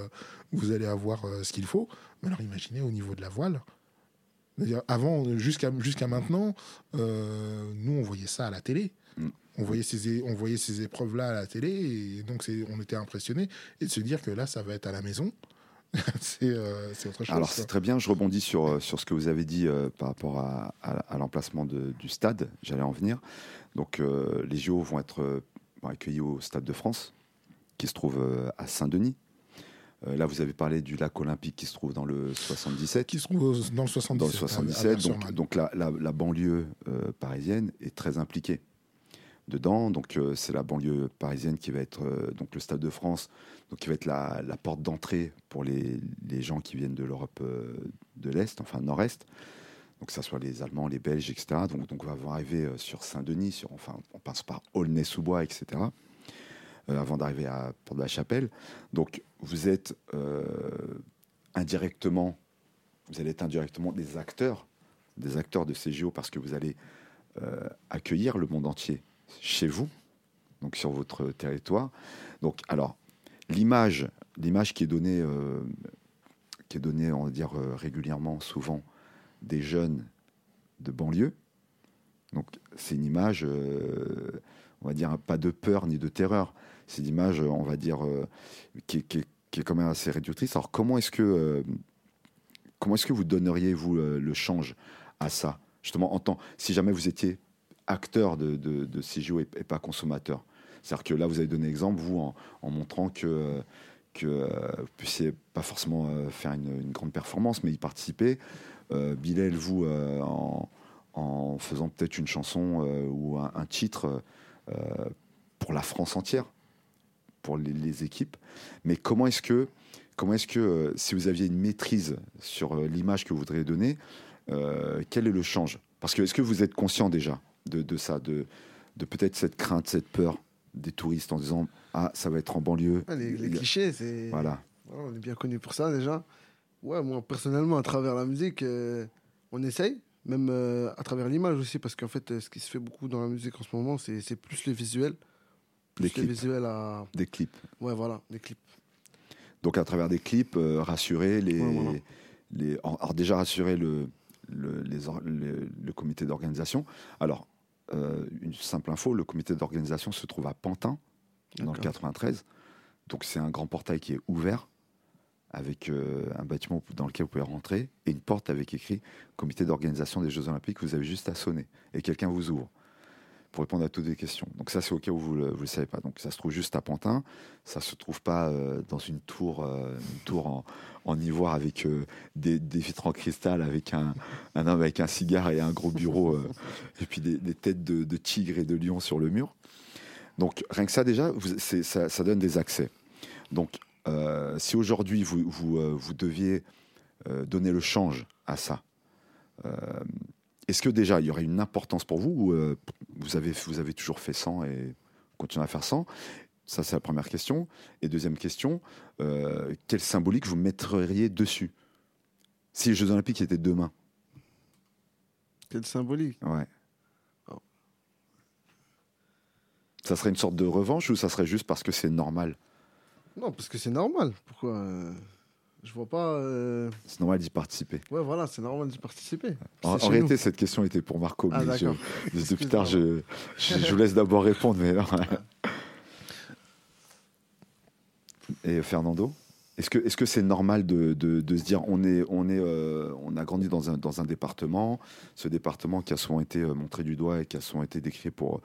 vous allez avoir ce qu'il faut. Mais alors imaginez au niveau de la voile. Avant, jusqu'à jusqu'à maintenant, euh, nous on voyait ça à la télé. Mm. On voyait ces é- on voyait ces épreuves là à la télé et donc on était impressionnés et de se dire que là ça va être à la maison. c'est euh, c'est autre chose. Alors c'est très bien, je rebondis sur, euh, sur ce que vous avez dit euh, par rapport à, à- à l'emplacement du stade, j'allais en venir. Donc les JO vont être accueillis au Stade de France, qui se trouve à Saint-Denis. Euh, là, vous avez parlé du lac olympique qui se trouve dans le 77. qui se trouve dans le 77. Dans le à- à 77, Vers-sur-Marne. donc, donc la, la- la banlieue euh, parisienne est très impliquée dedans. Donc euh, c'est la banlieue parisienne qui va être euh, donc le Stade de France, donc qui va être la, la porte d'entrée pour les, les gens qui viennent de l'Europe euh, de l'Est, enfin Nord-Est. Donc que ça soit les Allemands, les Belges, etc. Donc, donc on va arriver sur Saint-Denis, sur, enfin on passe par Aulnay-sous-Bois, etc. euh, avant d'arriver à Porte de la Chapelle. Donc vous êtes euh, indirectement, vous allez être indirectement des acteurs, des acteurs de ces JO parce que vous allez euh, accueillir le monde entier chez vous, donc sur votre territoire. Donc alors l'image, l'image qui est donnée, qui est donnée, on va dire régulièrement, souvent des jeunes de banlieue. Donc c'est une image, on va dire pas de peur ni de terreur. C'est une image, on va dire, euh, qui, est- est- est quand même assez réductrice. Alors comment est-ce que euh, comment est-ce que vous donneriez vous le, le change à ça justement en tant si jamais vous étiez acteur de, de, ces et, pas consommateur? C'est-à-dire que là vous avez donné exemple vous en, montrant que euh, que euh, vous puissiez pas forcément euh, faire une, grande performance, mais y participer. Euh, Bilal, vous, euh, en, faisant peut-être une chanson euh, ou un, titre euh, pour la France entière, pour les, les équipes. Mais comment est-ce que, comment est-ce que euh, si vous aviez une maîtrise sur euh, l'image que vous voudriez donner, euh, quel est le change? Parce que est-ce que vous êtes conscient déjà de, de ça, de, de peut-être cette crainte, cette peur des touristes en disant ah ça va être en banlieue. Les, clichés, c'est. Voilà. On est bien connu pour ça déjà. Ouais, moi personnellement, à travers la musique, euh, on essaye, même euh, à travers l'image aussi, parce qu'en fait, euh, ce qui se fait beaucoup dans la musique en ce moment, c'est c'est plus les visuels. Des clips. visuels à. Des clips. Ouais, voilà, les clips. Donc à travers des clips, euh, rassurer les, Ouais, voilà. les alors déjà rassurer le le, les or- le- le comité d'organisation. Alors euh, une simple info, le comité d'organisation se trouve à Pantin dans le D'accord. 93. Donc c'est un grand portail qui est ouvert avec euh, un bâtiment dans lequel vous pouvez rentrer et une porte avec écrit comité d'organisation des Jeux Olympiques. Vous avez juste à sonner et quelqu'un vous ouvre pour répondre à toutes les questions. Donc ça c'est au cas où vous ne le, savez pas. Donc ça se trouve juste à Pantin. Ça se trouve pas euh, dans une tour, euh, une tour en, en ivoire avec euh, des, des vitres en cristal, avec un, homme avec un cigare et un gros bureau et puis des, têtes de, de tigres et de lions sur le mur. Donc rien que ça déjà, ça, donne des accès. Donc si aujourd'hui vous, vous, deviez donner le change à ça, est-ce que déjà il y aurait une importance pour vous ou euh, vous, avez, vous avez toujours fait 100 et continuez à faire 100 Ça c'est la première question. Et deuxième question, euh, quelle symbolique vous mettriez dessus? Si les Jeux Olympiques étaient demain Quelle symbolique? Ouais. Oh. Ça serait une sorte de revanche ou ça serait juste parce que c'est normal? Non, parce que c'est normal. Pourquoi euh, Je vois pas. euh, C'est normal d'y participer. Ouais, voilà, c'est normal d'y participer. En, en réalité, nous. cette question était pour Marco, Ah, mais je, depuis tard, je, je, je vous laisse d'abord répondre. Mais non. Et Fernando est-ce que est-ce que c'est normal de, de, de se dire on est on est euh, on a grandi dans un dans un département ce département qui a souvent été euh, montré du doigt et qui a souvent été décrit pour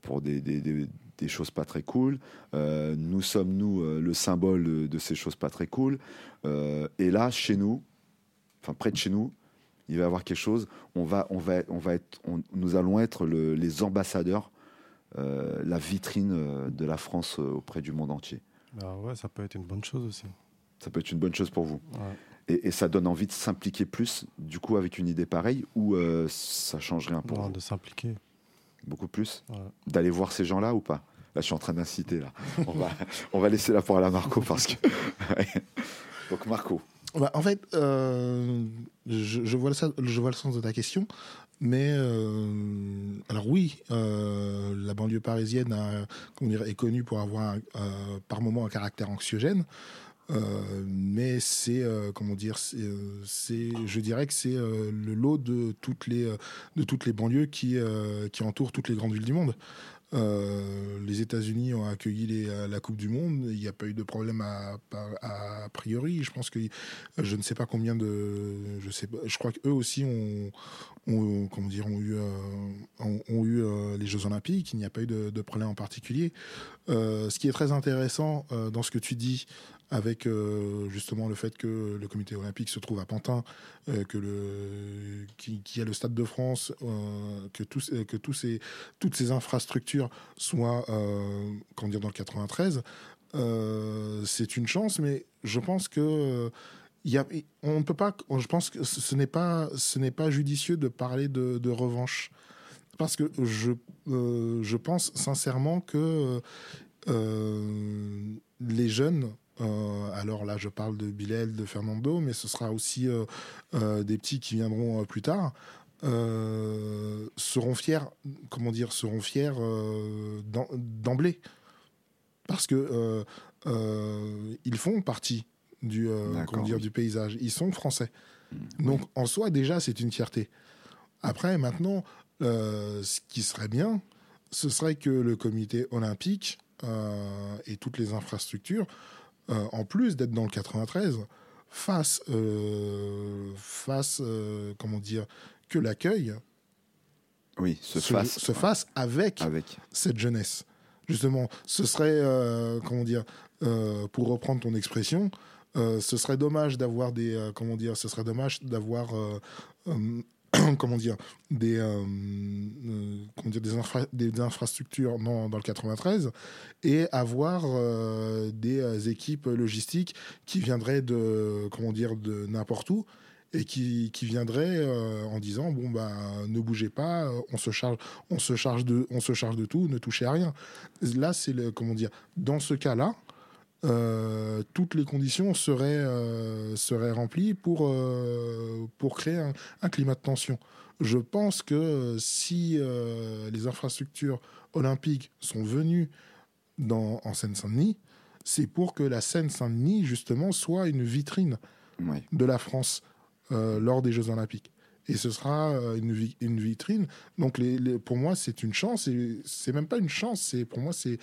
pour des, des, des- des choses pas très cool Euh, nous sommes nous euh, le symbole de ces choses pas très cool Euh, et là chez nous enfin près de chez nous il va y avoir quelque chose on va on va on va être on- nous allons être le- les ambassadeurs euh, la vitrine de la France auprès du monde entier Bah ouais, ça peut être une bonne chose aussi. ça peut être une bonne chose pour vous Ouais. Et, et ça donne envie de s'impliquer plus, du coup, avec une idée pareille, ou euh, ça change rien pour Non, vous de s'impliquer. Beaucoup plus Ouais. D'aller voir ces gens-là ou pas? Là, je suis en train d'inciter, là. On va, on va laisser la parole à Marco, parce que... Donc, Marco, Bah, en fait, euh, je, je vois le, sens- je vois le sens de ta question, mais euh, alors oui, euh, la banlieue parisienne a, comment dire, est connue pour avoir par moment un caractère anxiogène. Euh, mais c'est euh, comment dire euh, c'est je dirais que c'est le lot de toutes les de toutes les banlieues qui qui entourent toutes les grandes villes du monde les États-Unis ont accueilli la Coupe du Monde. Il n'y a pas eu de problème à, a priori. Je pense que je ne sais pas combien de, je sais. Je crois qu'eux aussi ont, comment dire, ont eu, ont, eu les Jeux Olympiques. Il n'y a pas eu de, problème en particulier. Ce qui est très intéressant dans ce que tu dis, avec euh, justement le fait que le comité olympique se trouve à Pantin, euh, que le qui, a le Stade de France, euh, que euh, que tous ces toutes ces infrastructures soient comment dire dans le 93, euh, c'est une chance, mais je pense que y a, on ne peut pas. Je pense que ce n'est pas ce n'est pas judicieux de parler de, de revanche parce que je je pense sincèrement que les jeunes euh, alors là, je parle de Bilal, de Fernando, mais ce sera aussi euh, euh, des petits qui viendront plus tard. Seront fiers, comment dire, seront fiers d'em- d'emblée, parce que ils font partie du, comment dire, oui. du paysage. Ils sont français. Mmh, Donc en soi, déjà, c'est une fierté. Après, maintenant, ce qui serait bien, ce serait que le comité olympique et toutes les infrastructures, euh, en plus d'être dans le 93, fassent, euh, fassent, euh, comment dire, que l'accueil oui, se se, fasse se fasse avec avec. cette jeunesse. Justement, ce serait, euh, comment dire, euh, pour reprendre ton expression, ce serait dommage d'avoir des comment dire, ce serait dommage d'avoir comment dire des euh, euh, comment dire des, infra- des infrastructures dans, dans le 93 et avoir euh, des euh, équipes logistiques qui viendraient de comment dire de n'importe où et qui, qui viendraient euh, en disant bon bah ne bougez pas euh, on se charge on se charge de on se charge de tout ne touchez à rien. Là c'est le comment dire dans ce cas là euh, toutes les conditions seraient, euh, seraient remplies pour, euh, pour créer un, un climat de tension. Je pense que si les infrastructures olympiques sont venues dans, en Seine-Saint-Denis, c'est pour que la Seine-Saint-Denis, justement, soit une vitrine de la France lors des Jeux Olympiques. Et ce sera une, vi- une vitrine. Donc, les, les- pour moi, c'est une chance. Et c'est même pas une chance. C'est pour moi, c'est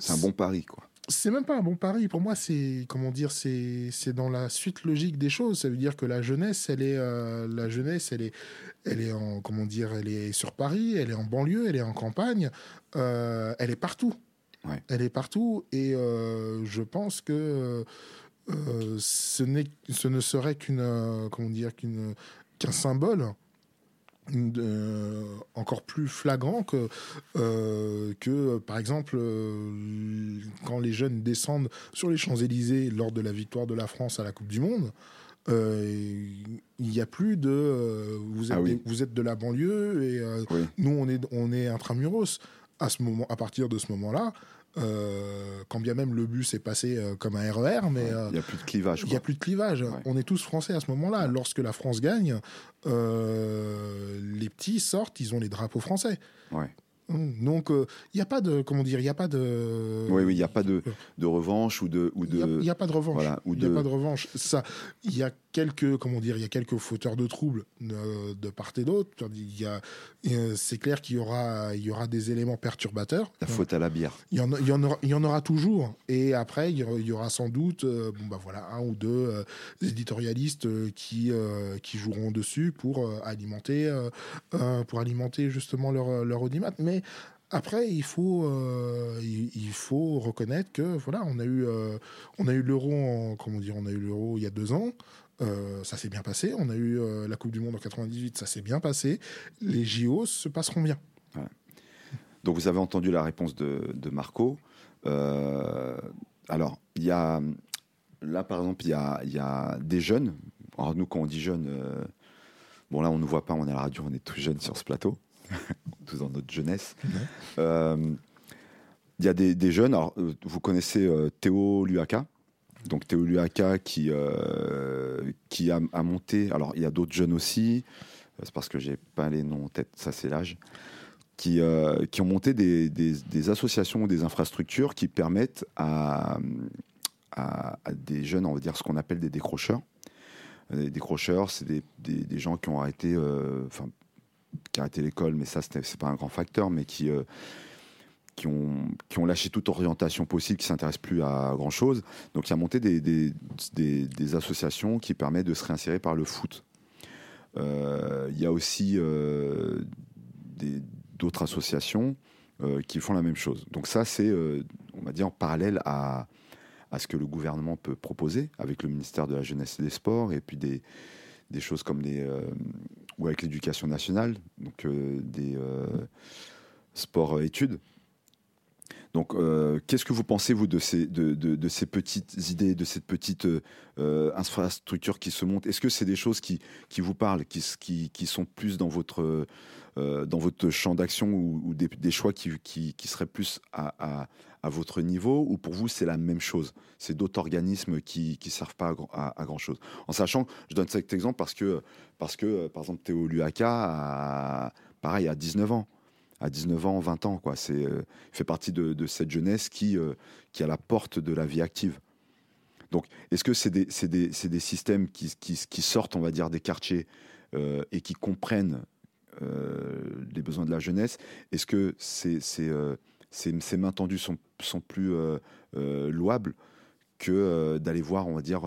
C'est un bon pari, quoi. C'est même pas un bon pari. Pour moi, c'est comment dire, c'est c'est dans la suite logique des choses. Ça veut dire que la jeunesse, elle est euh, la jeunesse, elle est elle est en comment dire, elle est sur Paris, elle est en banlieue, elle est en campagne, euh, elle est partout. Ouais. Elle est partout et euh, je pense que ce n'est ce ne serait qu'une comment dire qu'une qu'un symbole de- encore plus flagrant que, euh, que par exemple, euh, quand les jeunes descendent sur les Champs-Élysées lors de la victoire de la France à la Coupe du Monde, euh, il n'y a plus de euh, vous, êtes Ah oui. des- vous êtes de la banlieue et euh, Oui. nous on est, on est intramuros. À, ce moment, à partir de ce moment-là, euh, quand bien même le bus est passé euh, comme un RER, mais euh, Il n'y a plus de clivage. il n'y a plus de clivage. Ouais. On est tous français à ce moment-là. Lorsque la France gagne, euh, les petits sortent, ils ont les drapeaux français. Ouais. Hum, Donc, euh, il n'y a pas de. Comment dire Il n'y a pas de. Oui, oui, il n'y a pas de, de revanche ou de. Ou Il n'y a, de... il y a pas de revanche. voilà, ou il n'y a de- pas de revanche. Ça, il y a quelques, comment dire, il y a quelques fauteurs de troubles de, de part et d'autre. Il y a, euh, c'est clair qu'il y aura, il y aura des éléments perturbateurs. La faute à la bière. Il y, en, il y en aura, il y en aura toujours. Et après, il y aura, sans doute euh, bon, bah voilà, un ou deux euh, éditorialistes euh, qui, euh, qui joueront dessus pour, euh, alimenter, euh, euh, pour alimenter justement leur, leur audimat. Mais après, il faut, euh, il, faut reconnaître que voilà, on a eu, euh, on a eu l'euro, en- comment dire, on a eu l'euro il y a deux ans. Euh, ça s'est bien passé. On a eu euh, la Coupe du Monde en 98, ça s'est bien passé. Les JO se passeront bien. Donc vous avez entendu la réponse de, de Marco. Euh, alors, il y a. Là, par exemple, il y y a des jeunes. Alors, nous, quand on dit jeunes, bon, là, on ne nous voit pas, on est à la radio, on est tous jeunes sur ce plateau, tous dans notre jeunesse. Il y a des, des jeunes. Alors, vous connaissez Théo Luaka. Donc, Théo Luaka qui, euh, qui a, monté. Alors, il y a d'autres jeunes aussi. C'est parce que j'ai pas les noms en tête, ça, c'est l'âge qui, euh, qui ont monté des, des- des associations ou des infrastructures qui permettent à, à- à des jeunes, on va dire ce qu'on appelle des décrocheurs. Euh, Les décrocheurs, c'est des, des- des gens qui ont arrêté, enfin, arrêté l'école, mais ça, c'est pas un grand facteur, mais qui, qui, ont, qui ont lâché toute orientation possible, qui s'intéressent plus à grand chose. Donc, il a monté des, des, associations qui permettent de se réinsérer par le foot. Euh, Il y a aussi euh, d'autres associations euh, qui font la même chose. Donc ça, c'est, on va dire, en parallèle à, à ce que le gouvernement peut proposer avec le ministère de la Jeunesse et des Sports, et puis des, des choses comme des... ou avec l'éducation nationale, donc des sports-études. Donc, euh, qu'est-ce que vous pensez, vous, de ces, de, petites idées, de cette petite euh, infrastructure qui se monte? Est-ce que c'est des choses qui, vous parlent, qui, qui, qui sont plus dans votre, euh, dans votre champ d'action ou, des, choix qui, seraient plus à, votre niveau? Ou pour vous, c'est la même chose? C'est d'autres organismes qui ne servent pas à, à- grand-chose. En sachant, je donne cet exemple parce que, parce que par exemple, Théo Luaka, a, pareil, à 19 ans à 19 ans, 20 ans. Quoi. C'est, euh, il fait partie de, cette jeunesse qui, euh, qui est la porte de la vie active. Donc, est-ce que c'est des, c'est des, c'est des systèmes qui, qui, sortent, on va dire, des quartiers euh, et qui comprennent euh, les besoins de la jeunesse? Est-ce que ces, mains tendues sont, sont plus louables que d'aller voir, on va dire,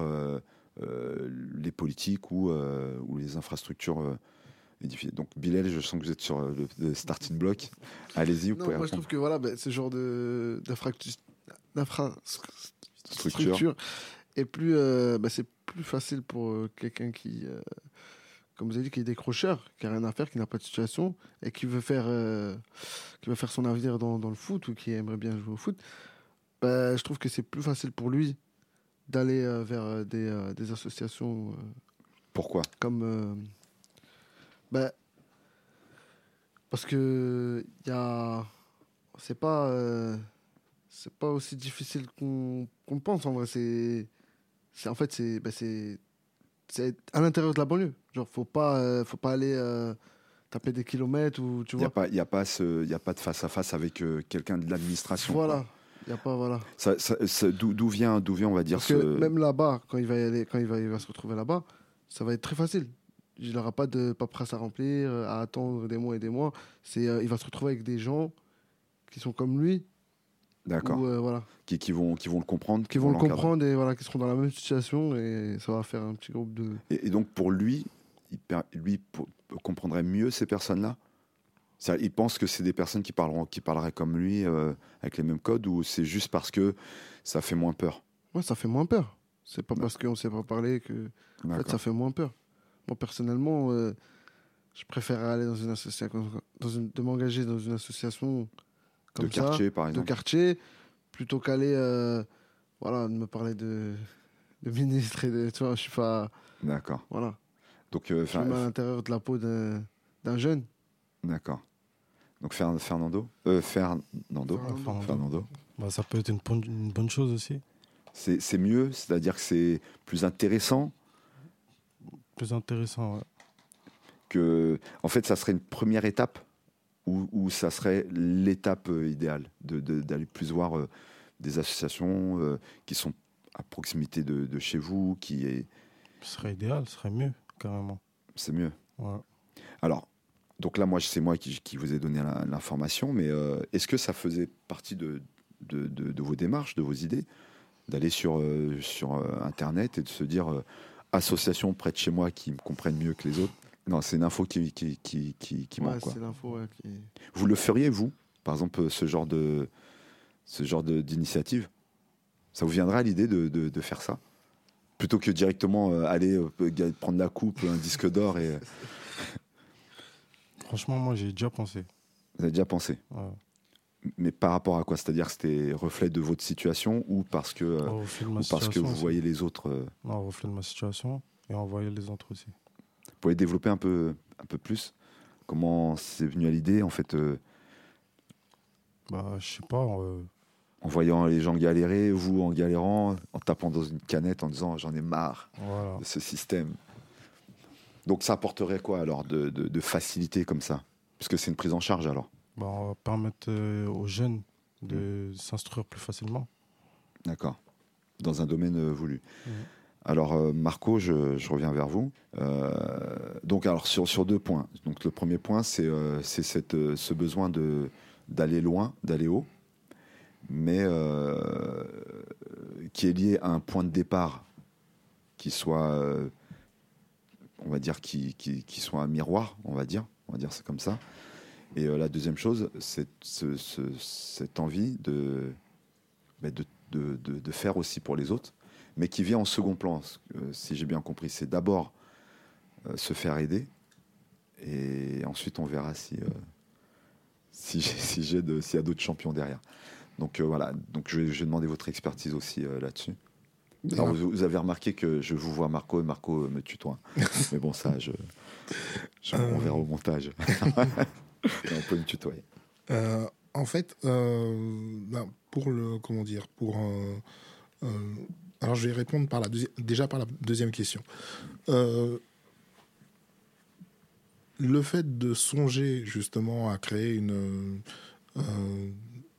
les politiques ou, ou les infrastructures euh, Donc, Bilal, je sens que vous êtes sur le, le starting block. Allez-y, vous Non, pouvez moi je trouve que voilà, ben, ce genre de l'infrastructure est plus, euh, bah, c'est plus facile pour euh, quelqu'un qui, euh, comme vous avez dit, qui est décrocheur, qui a rien à faire, qui n'a pas de situation et qui veut faire, qui veut faire son avenir dans, dans, le foot ou qui aimerait bien jouer au foot. Bah, je trouve que c'est plus facile pour lui d'aller vers des, des, associations. Pourquoi? Comme bah, parce que y a c'est pas c'est pas aussi difficile qu'on pense en vrai. C'est c'est en fait c'est bah, c'est à l'intérieur de la banlieue. Genre faut pas euh, faut pas aller euh, taper des kilomètres ou tu vois. il y a pas ce y a pas de face à face avec euh, quelqu'un de l'administration voilà. Il y a pas voilà. Ça, d'où vient d'où vient on va dire Parce que même là-bas quand il va y aller quand il va, il va se retrouver là-bas ça va être très facile il n'aura pas de paperasse à remplir à attendre des mois et des mois c'est il va se retrouver avec des gens qui sont comme lui D'accord. Euh, voilà. Qui, qui, vont, qui vont le comprendre. Qui vont le comprendre et voilà, qui seront dans la même situation et ça va faire un petit groupe de. Et, donc pour lui, il, lui comprendrait mieux ces personnes-là? Il pense que c'est des personnes qui, parleront, qui parleraient comme lui, euh, avec les mêmes codes, ou c'est juste parce que ça fait moins peur? Ouais, ça fait moins peur. C'est pas parce qu'on ne sait pas parler que en fait, ça fait moins peur. Moi, personnellement, euh, je préfère aller dans une association, dans une, de m'engager dans une association de quartier, par exemple. De quartier, plutôt qu'aller euh, voilà, me parler de, de ministre et de. Tu vois, je suis pas. D'accord. Voilà. Donc, euh, je suis à l'intérieur de la peau d'un jeune. D'accord. Donc Fernando, euh, Fernando, Fernando. Bah, ça peut être une, bonne, une bonne chose aussi. C'est mieux, c'est-à-dire que c'est plus intéressant. Plus intéressant, ouais. Que, en fait, ça serait une première étape où, ça serait l'étape euh, idéale d'aller plus voir euh, des associations euh, qui sont à proximité de, chez vous, qui est... Ce serait idéal, ce serait mieux, carrément. C'est mieux. Alors, donc là, moi, c'est moi qui, vous ai donné l'information, mais est-ce que ça faisait partie de, de, vos démarches, de vos idées, d'aller sur, sur Internet et de se dire association près de chez moi qui me comprennent mieux que les autres non, c'est une info qui, qui, qui, qui, manque. Vous le feriez, vous, par exemple, ce genre de ce genre d'initiative? Ça vous viendrait à l'idée de, de, faire ça? Plutôt que directement euh, aller euh, prendre la coupe, un disque d'or et. Franchement, moi, j'ai déjà pensé. Vous avez déjà pensé? Mais par rapport à quoi? C'est-à-dire que c'était reflet de votre situation ou parce que, euh, parce que vous voyez les autres Non, reflet de ma situation et en voyant les autres aussi. Vous pouvez développer un peu, un peu plus? Comment c'est venu à l'idée, en fait euh, Bah, je sais pas. Euh, en voyant les gens galérer, vous en galérant, en tapant dans une canette, en disant j'en ai marre de ce système. Donc ça apporterait quoi alors de, de, facilité comme ça? Puisque c'est une prise en charge alors bah, On va permettre euh, aux jeunes de s'instruire plus facilement. D'accord. Dans un domaine voulu. Alors euh, Marco, je, reviens vers vous. Euh, donc alors sur, sur deux points. Donc le premier point, c'est euh, ce besoin de d'aller loin, d'aller haut, mais qui est lié à un point de départ qui soit, on va dire, qui, qui, soit un miroir, on va dire, on va dire c'est comme ça. Et la deuxième chose, c'est cette envie ben, de, de, de, faire aussi pour les autres mais qui vient en second plan, euh, si j'ai bien compris. C'est d'abord euh, se faire aider, et ensuite on verra si, euh, si s'il y a d'autres champions derrière. Donc voilà, donc je, vais demander votre expertise aussi là-dessus. vous, avez remarqué que je vous vois Marco et Marco me tutoie. Mais bon, ça, je, on verra au montage. on peut me tutoyer. en fait, ben, pour le comment dire, pour alors je vais répondre par la déjà par la deuxième question. Euh, le fait de songer justement à créer une, euh,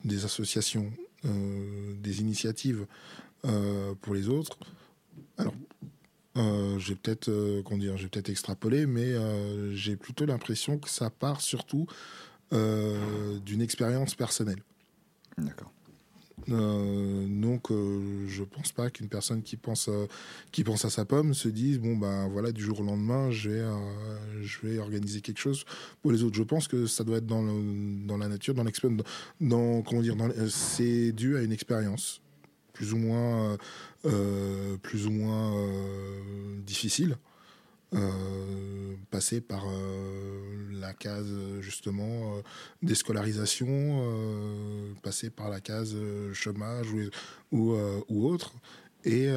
des associations, euh, des initiatives pour les autres, alors j'ai peut-être dire, j'ai peut-être extrapolé, mais j'ai plutôt l'impression que ça part surtout d'une expérience personnelle. D'accord. Euh, donc, euh, je pense pas qu'une personne qui pense, euh, qui pense à sa pomme se dise bon ben voilà du jour au lendemain, je vais, je vais organiser quelque chose pour les autres. Je pense que ça doit être dans, dans la nature, dans l'expérience, dans, comment dire, c'est dû à une expérience plus ou moins, euh, plus ou moins euh. Euh, passer par la case justement déscolarisation, passer par la case chômage ou, ou, autre. Et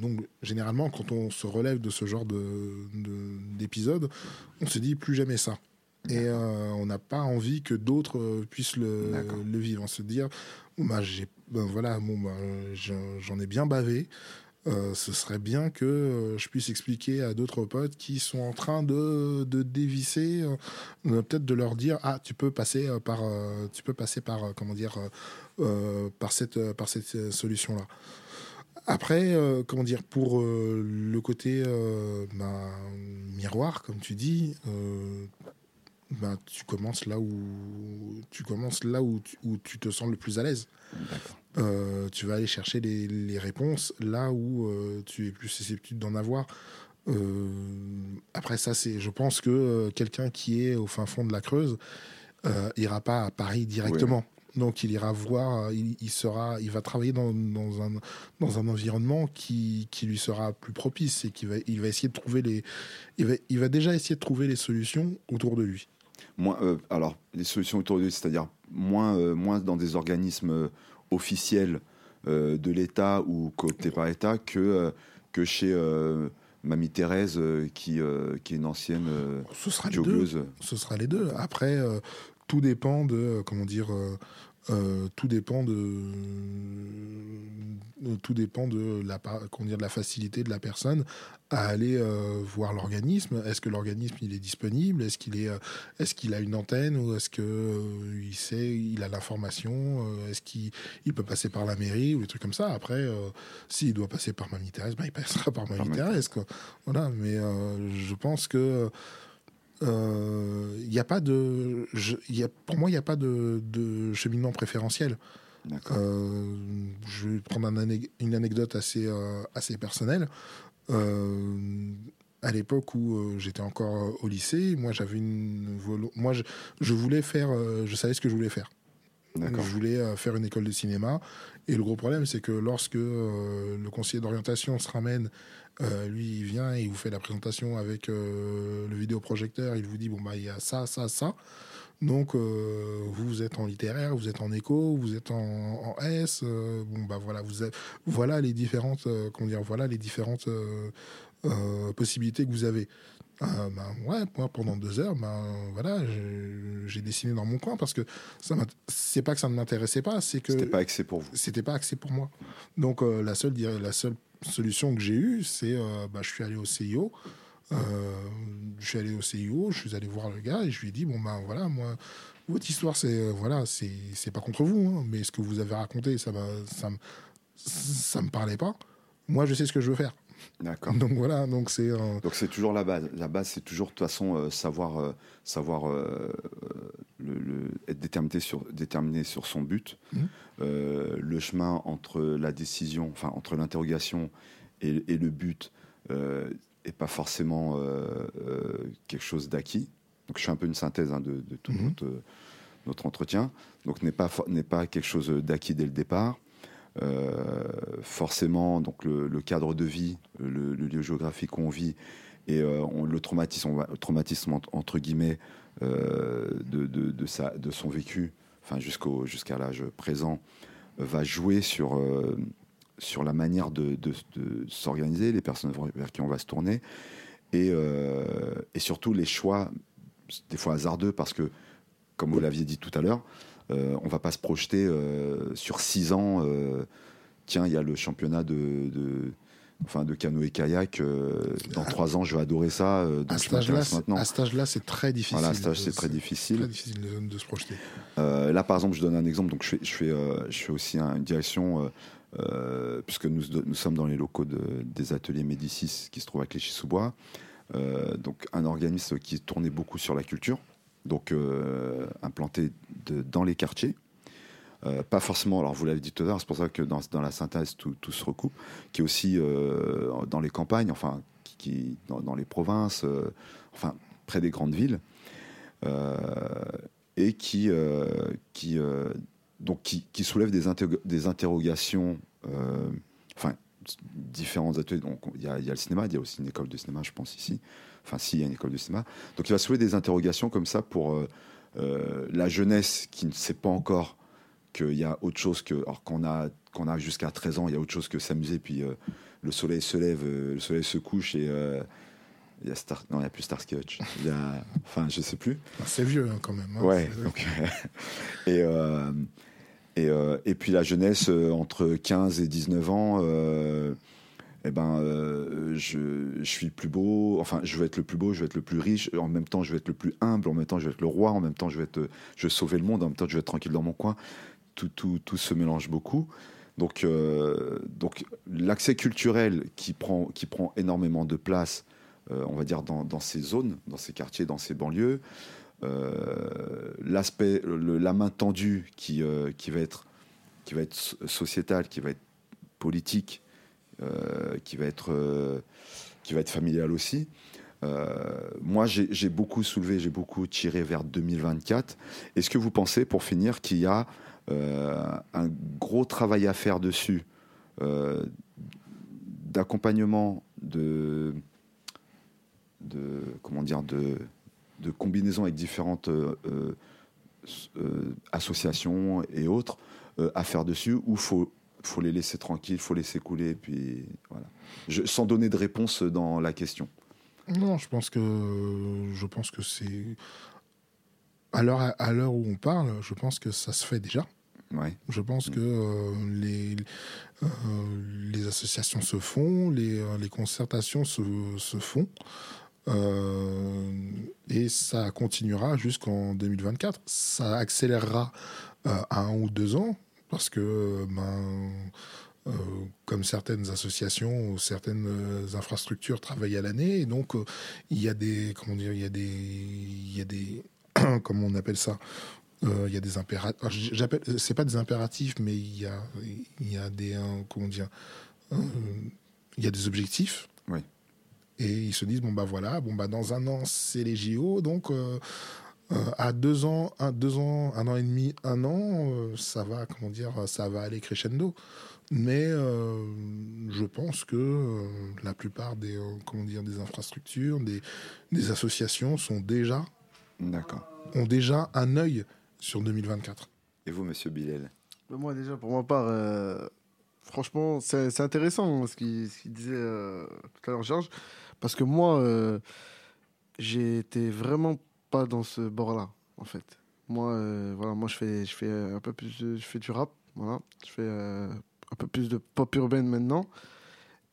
donc, généralement, quand on se relève de ce genre d'épisode, de, on se dit plus jamais ça. Et on n'a pas envie que d'autres puissent le, le, vivre. On se dire, bah, j'ai, ben voilà, bon, bah, j'en ai bien bavé. Euh, ce serait bien que euh, je puisse expliquer à d'autres potes qui sont en train de, de dévisser, euh, peut-être de leur dire ah tu peux passer par tu peux passer par comment dire par cette par cette solution là. Après comment dire pour le côté ben, miroir comme tu dis ben, tu commences là où tu commences là où tu, où tu te sens le plus à l'aise. Euh, tu vas aller chercher les, les réponses là où euh, tu es plus susceptible d'en avoir. Euh, après ça, c'est, je pense que quelqu'un qui est au fin fond de la Creuse ira pas à Paris directement. Donc il ira voir, il, sera, il va travailler dans, dans, un, dans un environnement qui, qui lui sera plus propice et qui va, il va essayer de trouver les, il va, il va déjà essayer de trouver les solutions autour de lui. Euh, alors, les solutions autour de lui, c'est-à-dire moins, euh, moins dans des organismes euh, officiels de l'État ou cooptés par l'État que, que chez Mamie Thérèse, qui, qui est une ancienne Ce sera les deux. Ce sera les deux. Après, tout dépend de, comment dire, euh, tout dépend de euh, tout dépend de la dire, de la facilité de la personne à aller euh, voir l'organisme. Est-ce que l'organisme il est disponible? Est-ce qu'il est, est-ce qu'il a une antenne ou est-ce que il sait, il a l'information Est-ce qu'il il peut passer par la mairie ou des trucs comme ça? Après, s'il doit passer par Mamie Thérèse, ben, il passera par Mamie Thérèse. Quoi. Voilà. Mais je pense que il euh, a pas de, y a, pour moi, il n'y a pas de, de, cheminement préférentiel. Euh, je vais prendre une anecdote assez, euh, assez personnelle. à l'époque où j'étais encore au lycée, moi j'avais une moi je, je, voulais faire, je savais ce que je voulais faire. Je voulais faire une école de cinéma. Et le gros problème, c'est que lorsque le conseiller d'orientation se ramène euh, lui, il vient et il vous fait la présentation avec euh, le vidéoprojecteur. Il vous dit bon bah il y a ça, ça, ça. Donc euh, vous êtes en littéraire, vous êtes en éco, vous êtes en, S. bon bah voilà, vous voilà les différentes, comment dire, voilà les différentes possibilités que vous avez. Ben, ouais, moi pendant deux heures, ben voilà, j'ai dessiné dans mon coin parce que ça c'est pas que ça ne m'intéressait pas, c'est que c'était pas accès pour vous. C'était pas accès pour moi. Donc la seule la seule solution que j'ai eue, c'est euh, bah, je suis allé au CIO. Euh, je suis allé au CIO, je suis allé voir le gars et je lui ai dit bon ben voilà moi votre histoire c'est euh, voilà c'est pas contre vous hein, mais ce que vous avez raconté ça va ça me ça me parlait pas. Moi je sais ce que je veux faire. D'accord. Donc voilà, donc c'est. Donc c'est toujours la base. La base, c'est toujours de toute façon savoir, savoir le, être déterminé sur, déterminé sur son but. Mmh. le chemin entre la décision, enfin entre l'interrogation et, le but, est pas forcément quelque chose d'acquis. Donc je fais un peu une synthèse hein, de, tout mmh. notre, notre entretien. Donc n'est pas n'est pas quelque chose d'acquis dès le départ. Euh, forcément, donc le, cadre de vie, le, lieu géographique où on vit et euh, le traumatisme, entre, guillemets euh, de, son vécu, jusqu'au jusqu'à l'âge présent, va jouer sur sur la manière de, s'organiser, les personnes vers qui on va se tourner, et, et surtout les choix, des fois hasardeux, parce que, comme vous l'aviez dit tout à l'heure, euh, on va pas se projeter euh, sur six ans. Euh, tiens, il y a le championnat de, enfin de canoë kayak. dans ah. trois ans, je vais adorer ça. à cet âge-là, à cet âge-là, c'est très difficile. Voilà, à cet âge, c'est très difficile. Très difficile de, se projeter. là, par exemple, je donne un exemple. Donc, je fais, je fais, je fais aussi une direction. puisque nous, nous, sommes dans les locaux des ateliers Médicis qui se trouvent à Clichy-sous-Bois. donc un organisme qui tournait beaucoup sur la culture, donc euh, implanté dans les quartiers. Euh, pas forcément, alors vous l'avez dit tout à l'heure, c'est pour ça que dans, la synthèse tout, se recoupe, qui est aussi euh, dans les campagnes, enfin, qui, dans, les provinces, enfin, près des grandes villes, et qui, qui, donc, qui, soulève des, des interrogations enfin, différents ateliers. Donc, il y a le cinéma, il y a aussi une école de cinéma, je pense, ici. Enfin, si, il y a une école de cinéma. Donc, il va soulever des interrogations comme ça pour euh, euh, la jeunesse qui ne sait pas encore qu'il y a autre chose que. Alors, qu'on a, qu'on a jusqu'à 13 ans, il y a autre chose que s'amuser, puis euh, le soleil se lève, euh, le soleil se couche et. il y a Star... Non, il n'y a plus Starsky Hutch. Il y a... Enfin, je sais plus. C'est vieux hein, quand même. hein. Ouais, donc, et, et, et puis la jeunesse entre 15 et 19 ans, eh ben, euh, je, suis le plus beau, enfin, je veux être le plus beau, je veux être le plus riche, en même temps, je veux être le plus humble, en même temps, je veux être le roi, en même temps, je veux, être, je sauver le monde, en même temps, je veux être tranquille dans mon coin. Tout, tout, tout se mélange beaucoup. Donc, euh, donc l'accès culturel qui prend, qui prend énormément de place, euh, on va dire, dans, ces zones, dans ces quartiers, dans ces banlieues, l'aspect, la main tendue qui, qui, va être, qui va être so- sociétale, qui va être politique, qui, va être, euh, qui va être familiale aussi. Euh, moi, j'ai beaucoup soulevé, j'ai beaucoup tiré vers 2024. Est-ce que vous pensez, pour finir, qu'il y a euh, un gros travail à faire dessus, euh, d'accompagnement, de, comment dire, de, de combinaison avec différentes euh, euh, euh, associations et autres euh, à faire dessus, ou faut faut les laisser tranquilles, faut laisser couler, et puis voilà. Je- sans donner de réponse dans la question. Non, je pense que je pense que c'est à l'heure à l'heure où on parle, je pense que ça se fait déjà. Ouais. Je pense Mm. que euh, les euh, les associations se font, les euh, les concertations se, se font. Euh, et ça continuera jusqu'en 2024. Ça accélérera à un ou deux ans parce que ben, euh, comme certaines associations ou certaines euh, infrastructures travaillent à l'année, et donc euh, il y a des comment dire, il y a des il y a des comment on appelle ça il y a des impératifs. J'appelle, c'est pas des impératifs, mais il y a, il y a des, comment dire, il y a des objectifs. Oui. Et ils se disent bon bah voilà, bon bah dans un an c'est les JO, donc euh, euh, à deux ans, un, deux ans, un an et demi, un an, euh, ça va, comment dire, ça va aller crescendo. Mais euh, je pense que euh, la plupart des, euh, comment dire, des infrastructures, des, des associations sont déjà, D'accord. ont déjà un œil sur 2024. Et vous, monsieur Bilel? Mais Moi, déjà, pour ma part, euh, franchement, c'est c'est intéressant hein, ce qu'il ce qu'il disait euh, tout à l'heure, Georges. Parce que moi, euh, j'étais vraiment pas dans ce bord-là, en fait. Moi, euh, voilà, moi je fais, je fais un peu plus je fais du rap, voilà. Je fais euh, un peu plus de pop urbaine maintenant.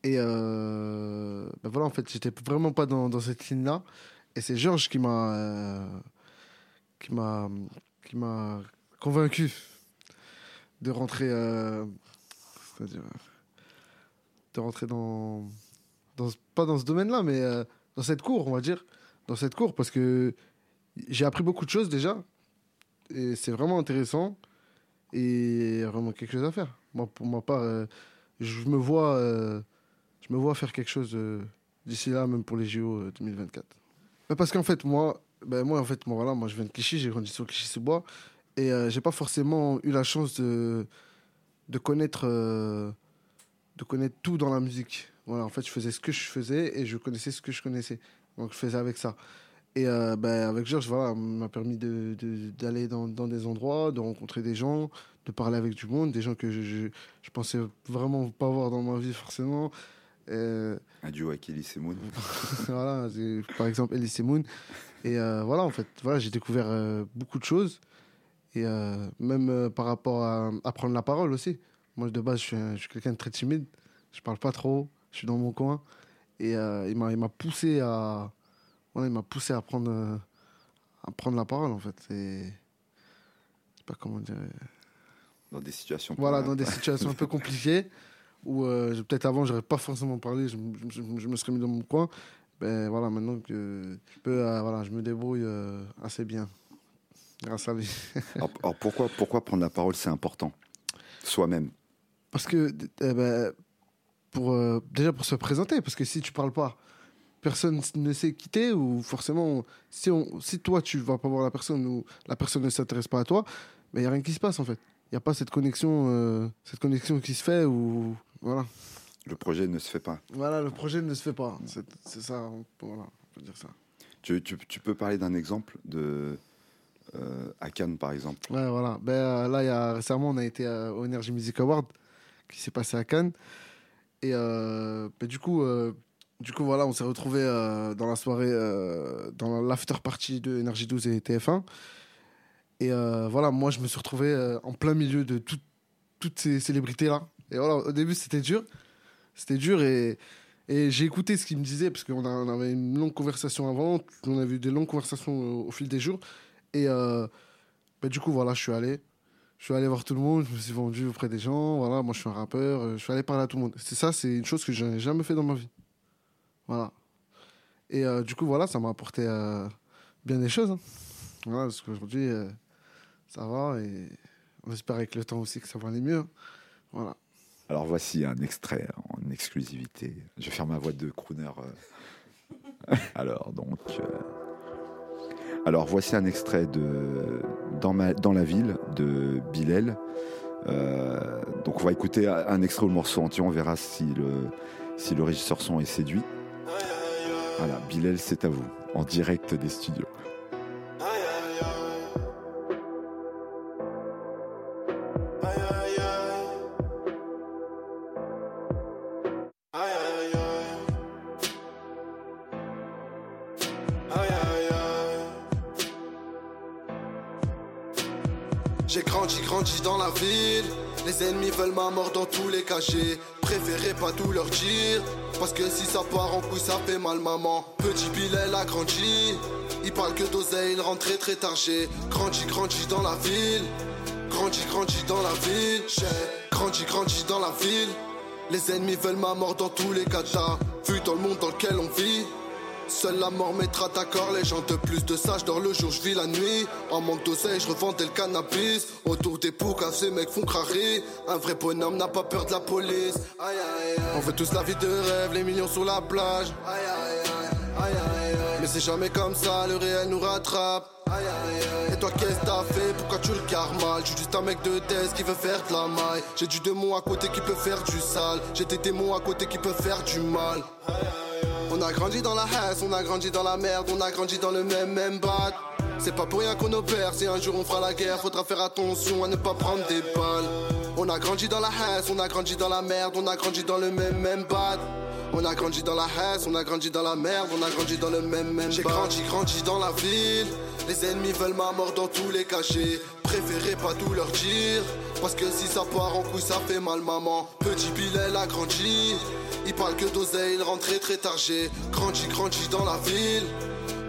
Et euh, ben voilà, en fait, j'étais vraiment pas dans, dans cette ligne-là. Et c'est Georges qui m'a euh, qui m'a qui m'a convaincu de rentrer euh, euh, de rentrer dans, dans pas dans ce domaine-là mais euh, dans cette cour on va dire dans cette cour parce que j'ai appris beaucoup de choses déjà et c'est vraiment intéressant et vraiment quelque chose à faire moi pour ma part euh, je me vois euh, je me vois faire quelque chose euh, d'ici là même pour les JO euh, 2024 Mais parce qu'en fait moi ben moi en fait voilà moi je viens de Clichy j'ai grandi sur Clichy-sous-Bois et j'ai pas forcément eu la chance de, de connaître de connaître tout dans la musique. Voilà, en fait, je faisais ce que je faisais et je connaissais ce que je connaissais. Donc, je faisais avec ça. Et euh, ben, avec Georges, voilà, m'a permis de- de- d'aller dans, dans des endroits, de rencontrer des gens, de parler avec du monde, des gens que je, je, je pensais vraiment pas voir dans ma vie forcément. Euh, Un duo avec Elise et Moon. voilà, par exemple Elise Moon. Et euh, voilà, en fait, voilà, j'ai découvert euh, beaucoup de choses. Et euh, même par rapport à, à prendre la parole aussi. Moi, de base, je suis, suis quelqu'un de très timide. Je parle pas trop. Je suis dans mon coin. Et il m'a poussé à. Voilà, il m'a poussé à prendre, euh, à prendre la parole, en fait. Et. Je sais pas comment dire. Dans des situations. Voilà, dans des situations un peu compliquées où euh, peut-être avant, j'aurais pas forcément parlé, je, je- je- je me serais mis dans mon coin. Ben voilà, maintenant que je, peux, euh, voilà, je me débrouille euh, assez bien. Grâce à lui. Alors, alors pourquoi, pourquoi prendre la parole, c'est important? Soi-même. Parce que, eh ben, pour, déjà pour se présenter, parce que si tu parles pas, personne ne sait quitter, ou forcément, si, on, si toi tu vas pas voir la personne, ou la personne ne s'intéresse pas à toi, il n'y a rien qui se passe en fait. il n'y a pas cette connexion, euh, cette connexion qui se fait ou voilà. Le projet ne se fait pas. Voilà, le projet ne se fait pas. C'est ça, voilà, on peut dire ça. Tu, tu- tu peux parler d'un exemple de euh, à Cannes par exemple? Ouais, voilà. Ben, euh, là, il y a, récemment, on a été euh, au Energy Music Award qui s'est passé à Cannes. Et ben, du coup, du coup, voilà, on s'est retrouvés euh, dans la soirée, euh, dans l'after party de Energy 12 et TF1. Et euh, voilà, moi, je me suis retrouvé en plein milieu de tout- toutes ces célébrités-là. Et voilà, au début, c'était dur. C'était dur et, j'ai écouté ce qu'ils me disaient parce qu'on avait une longue conversation avant. On avait eu des longues conversations au, fil des jours. Et bah, du coup, voilà, je suis allé. Je suis allé voir tout le monde, je me suis vendu auprès des gens. Voilà, moi, je suis un rappeur. Je suis allé parler à tout le monde. C'est ça, c'est une chose que je n'ai jamais fait dans ma vie. Voilà. Et euh, du coup, voilà, ça m'a apporté euh, bien des choses. hein. Voilà, parce qu'aujourd'hui, euh, ça va et on espère avec le temps aussi que ça va aller mieux. Voilà. Alors voici un extrait en exclusivité. Je vais faire ma voix de crooner. euh. Alors donc. Alors voici un extrait de Dans, ma... Dans la ville de Bilal. Donc on va écouter un extrait le morceau entier. On verra si le, si le régisseur son est séduit. Voilà, Bilal, c'est à vous, en direct des studios. J'ai grandi, grandi dans la ville. Les ennemis veulent ma mort dans tous les cas. J'ai préféré pas tout leur dire. Parce que si ça part en couille, ça fait mal, maman. Petit Bilal a grandi. Il parle que d'oseille, il rentre très très tard. J'ai grandi, grandi dans la ville. Grandi, grandi dans la ville. J'ai grandi, grandi dans la ville. Les ennemis veulent ma mort dans tous les cas. Vu dans le monde dans lequel on vit. Seule la mort mettra d'accord les gens de plus de ça, dors le jour, je vis la nuit. En manque d'oseille, je revendais le cannabis. Autour des poucas, ces mecs font crari. Un vrai bonhomme n'a pas peur de la police. Aïe, aïe, aïe. On veut tous la vie de rêve, les millions sur la plage. Mais c'est jamais comme ça, le réel nous rattrape. Et toi, qu'est-ce que t'as fait? Pourquoi tu le mal Je suis juste un mec de thèse qui veut faire de la maille. J'ai du démon à côté qui peut faire du sale. J'ai des démons à côté qui peuvent faire du mal. On a grandi dans la haine, on a grandi dans la merde, on a grandi dans le même même bat. C'est pas pour rien qu'on opère, si un jour on fera la guerre, faudra faire attention à ne pas prendre des balles. On a grandi dans la haine, on a grandi dans la merde, on a grandi dans le même même bat. On a grandi dans la haine, on a grandi dans la merde, on a grandi dans le même même J'ai grandi, grandi dans la ville. Les ennemis veulent ma mort dans tous les cachets. Préféré pas tout leur dire. Parce que si ça part en couille, ça fait mal, maman. Petit Bilal a grandi. Il parle que d'oseille, il rentre très très tard. J'ai grandi, grandi dans la ville.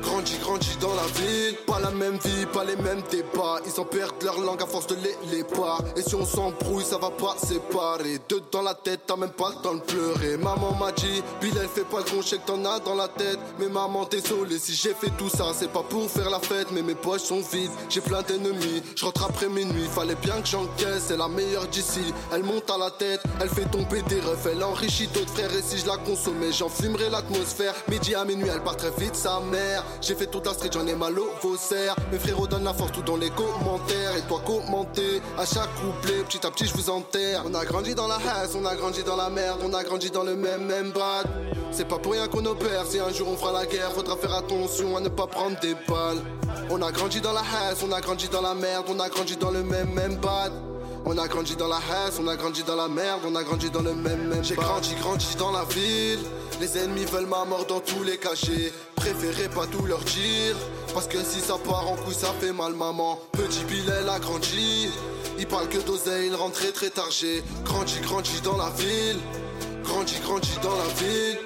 Grandi, grandi dans la ville. Pas la même vie, pas les mêmes débats. Ils en perdent leur langue à force de les les pas. Et si on s'embrouille, ça va pas séparer. Deux dans la tête, t'as même pas le temps de pleurer. Maman m'a dit, Bilal fait pas le con, je sais que t'en as dans la tête. Mais maman, désolé si j'ai fait tout ça. C'est pas pour faire la fête, mais mes poches sont vides. J'ai plein d'ennemis. Je rentre après minuit, fallait bien que j'encaisse. C'est la meilleure d'ici. Elle monte à la tête, elle fait tomber des refs. Elle enrichit d'autres frères. Et si je la consommais, j'en fumerais l'atmosphère. Midi à minuit, elle part très vite, sa mère. J'ai fait toute la street, j'en ai mal au faussaire. Mes frérots donnent la force tout dans les commentaires. Et toi, commenter à chaque couplet. Petit à petit, je vous enterre. On a grandi dans la haine, on a grandi dans la merde. On a grandi dans le même, même bad. C'est pas pour rien qu'on opère. Si un jour on fera la guerre, faudra faire attention à ne pas prendre des balles. On a grandi dans la haine, on a grandi dans la merde. On a grandi dans le même, même bad. On a grandi dans la haine, on a grandi dans la merde, on a grandi dans le même même. J'ai grandi, grandi dans la ville. Les ennemis veulent ma mort dans tous les cachets. Préféré pas tout leur dire. Parce que si ça part en couille, ça fait mal, maman. Petit Bilal a grandi. Il parle que d'oseille, il rentre très très tard. J'ai grandi, grandi dans la ville. Grandi, grandi dans la ville.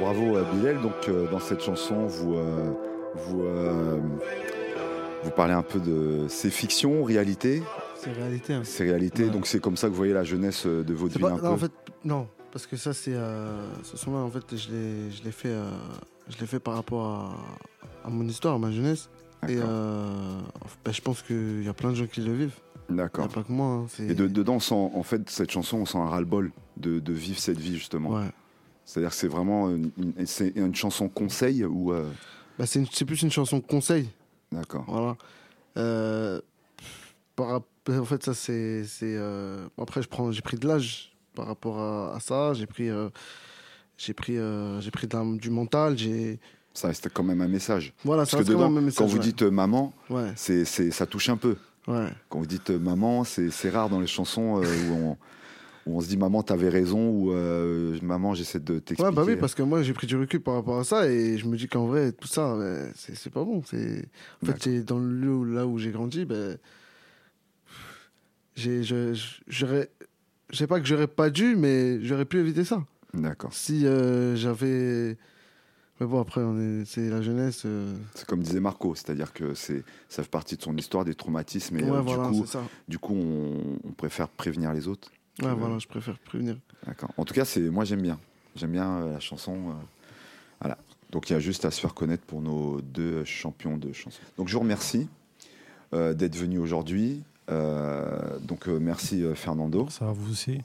Bravo à Bilal. Donc euh, dans cette chanson, vous euh, vous euh, vous parlez un peu de ces fictions, réalité, C'est réalité. hein. ces réalités. Ouais. Donc c'est comme ça que vous voyez la jeunesse euh, de votre C'est ville un non, peu? en fait, non, parce que ça, c'est. euh, ce son-là, en fait, je l'ai, fait, euh, je fait par rapport à, à mon histoire, à ma jeunesse. Et euh, ben, je pense qu'il y a plein de gens qui le vivent. D'accord. pas que moi. hein, c'est- Et de- dedans, on sent, en fait, cette chanson, on sent un ras-le-bol de, de vivre cette vie justement. Ouais. C'est-à-dire que c'est vraiment une, une- c'est une chanson conseil ou euh, Bah, c'est, c'est plus une chanson conseil. D'accord. Voilà. Euh, par en fait, ça, c'est. euh, Après, je prends, j'ai pris de l'âge par rapport à, à ça. J'ai pris, euh, j'ai pris, euh, j'ai pris de du mental. J'ai. Ça reste quand même un message. Voilà, Parce ça que reste quand dedans, même un message, quand vous ouais. dites euh, maman, Ouais, c'est, c'est, ça touche un peu. ouais. Quand vous dites euh, maman, c'est, c'est rare dans les chansons où, on, où on se dit maman, t'avais raison ou euh, maman, j'essaie de t'expliquer. Ouais, bah oui, parce que moi, j'ai pris du recul par rapport à ça et je me dis qu'en vrai, tout ça, ouais, c'est c'est pas bon. C'est... En fait, j'ai- dans le lieu où- là où j'ai grandi, ben, j'ai, je, j'aurais, je sais pas que j'aurais pas dû, mais j'aurais pu éviter ça. D'accord. Si euh, j'avais. Mais bon, après, c'est la jeunesse. euh, C'est comme disait Marco, c'est-à-dire que c'est, ça fait partie de son histoire, des traumatismes, et ouais, euh, voilà, du coup, c'est du coup on, on préfère prévenir les autres. Ouais, Euh, voilà, je préfère prévenir. D'accord. En tout cas, c'est, moi j'aime bien. J'aime bien euh, la chanson. euh, voilà. Donc il y a juste à se faire connaître pour nos deux champions de chansons. Donc je vous remercie euh, d'être venu aujourd'hui. Euh, donc euh, merci euh, Fernando, Ça va vous aussi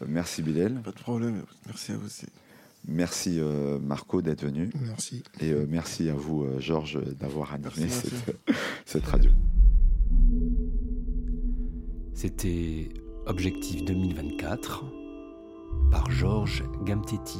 Euh, merci Bilal, Pas de problème, merci à vous aussi. merci euh, Marco d'être venu Merci. et euh, merci à vous euh, Georges d'avoir animé Merci, cette, cette radio. C'était Objectif 2024 par Georges Gamtetti.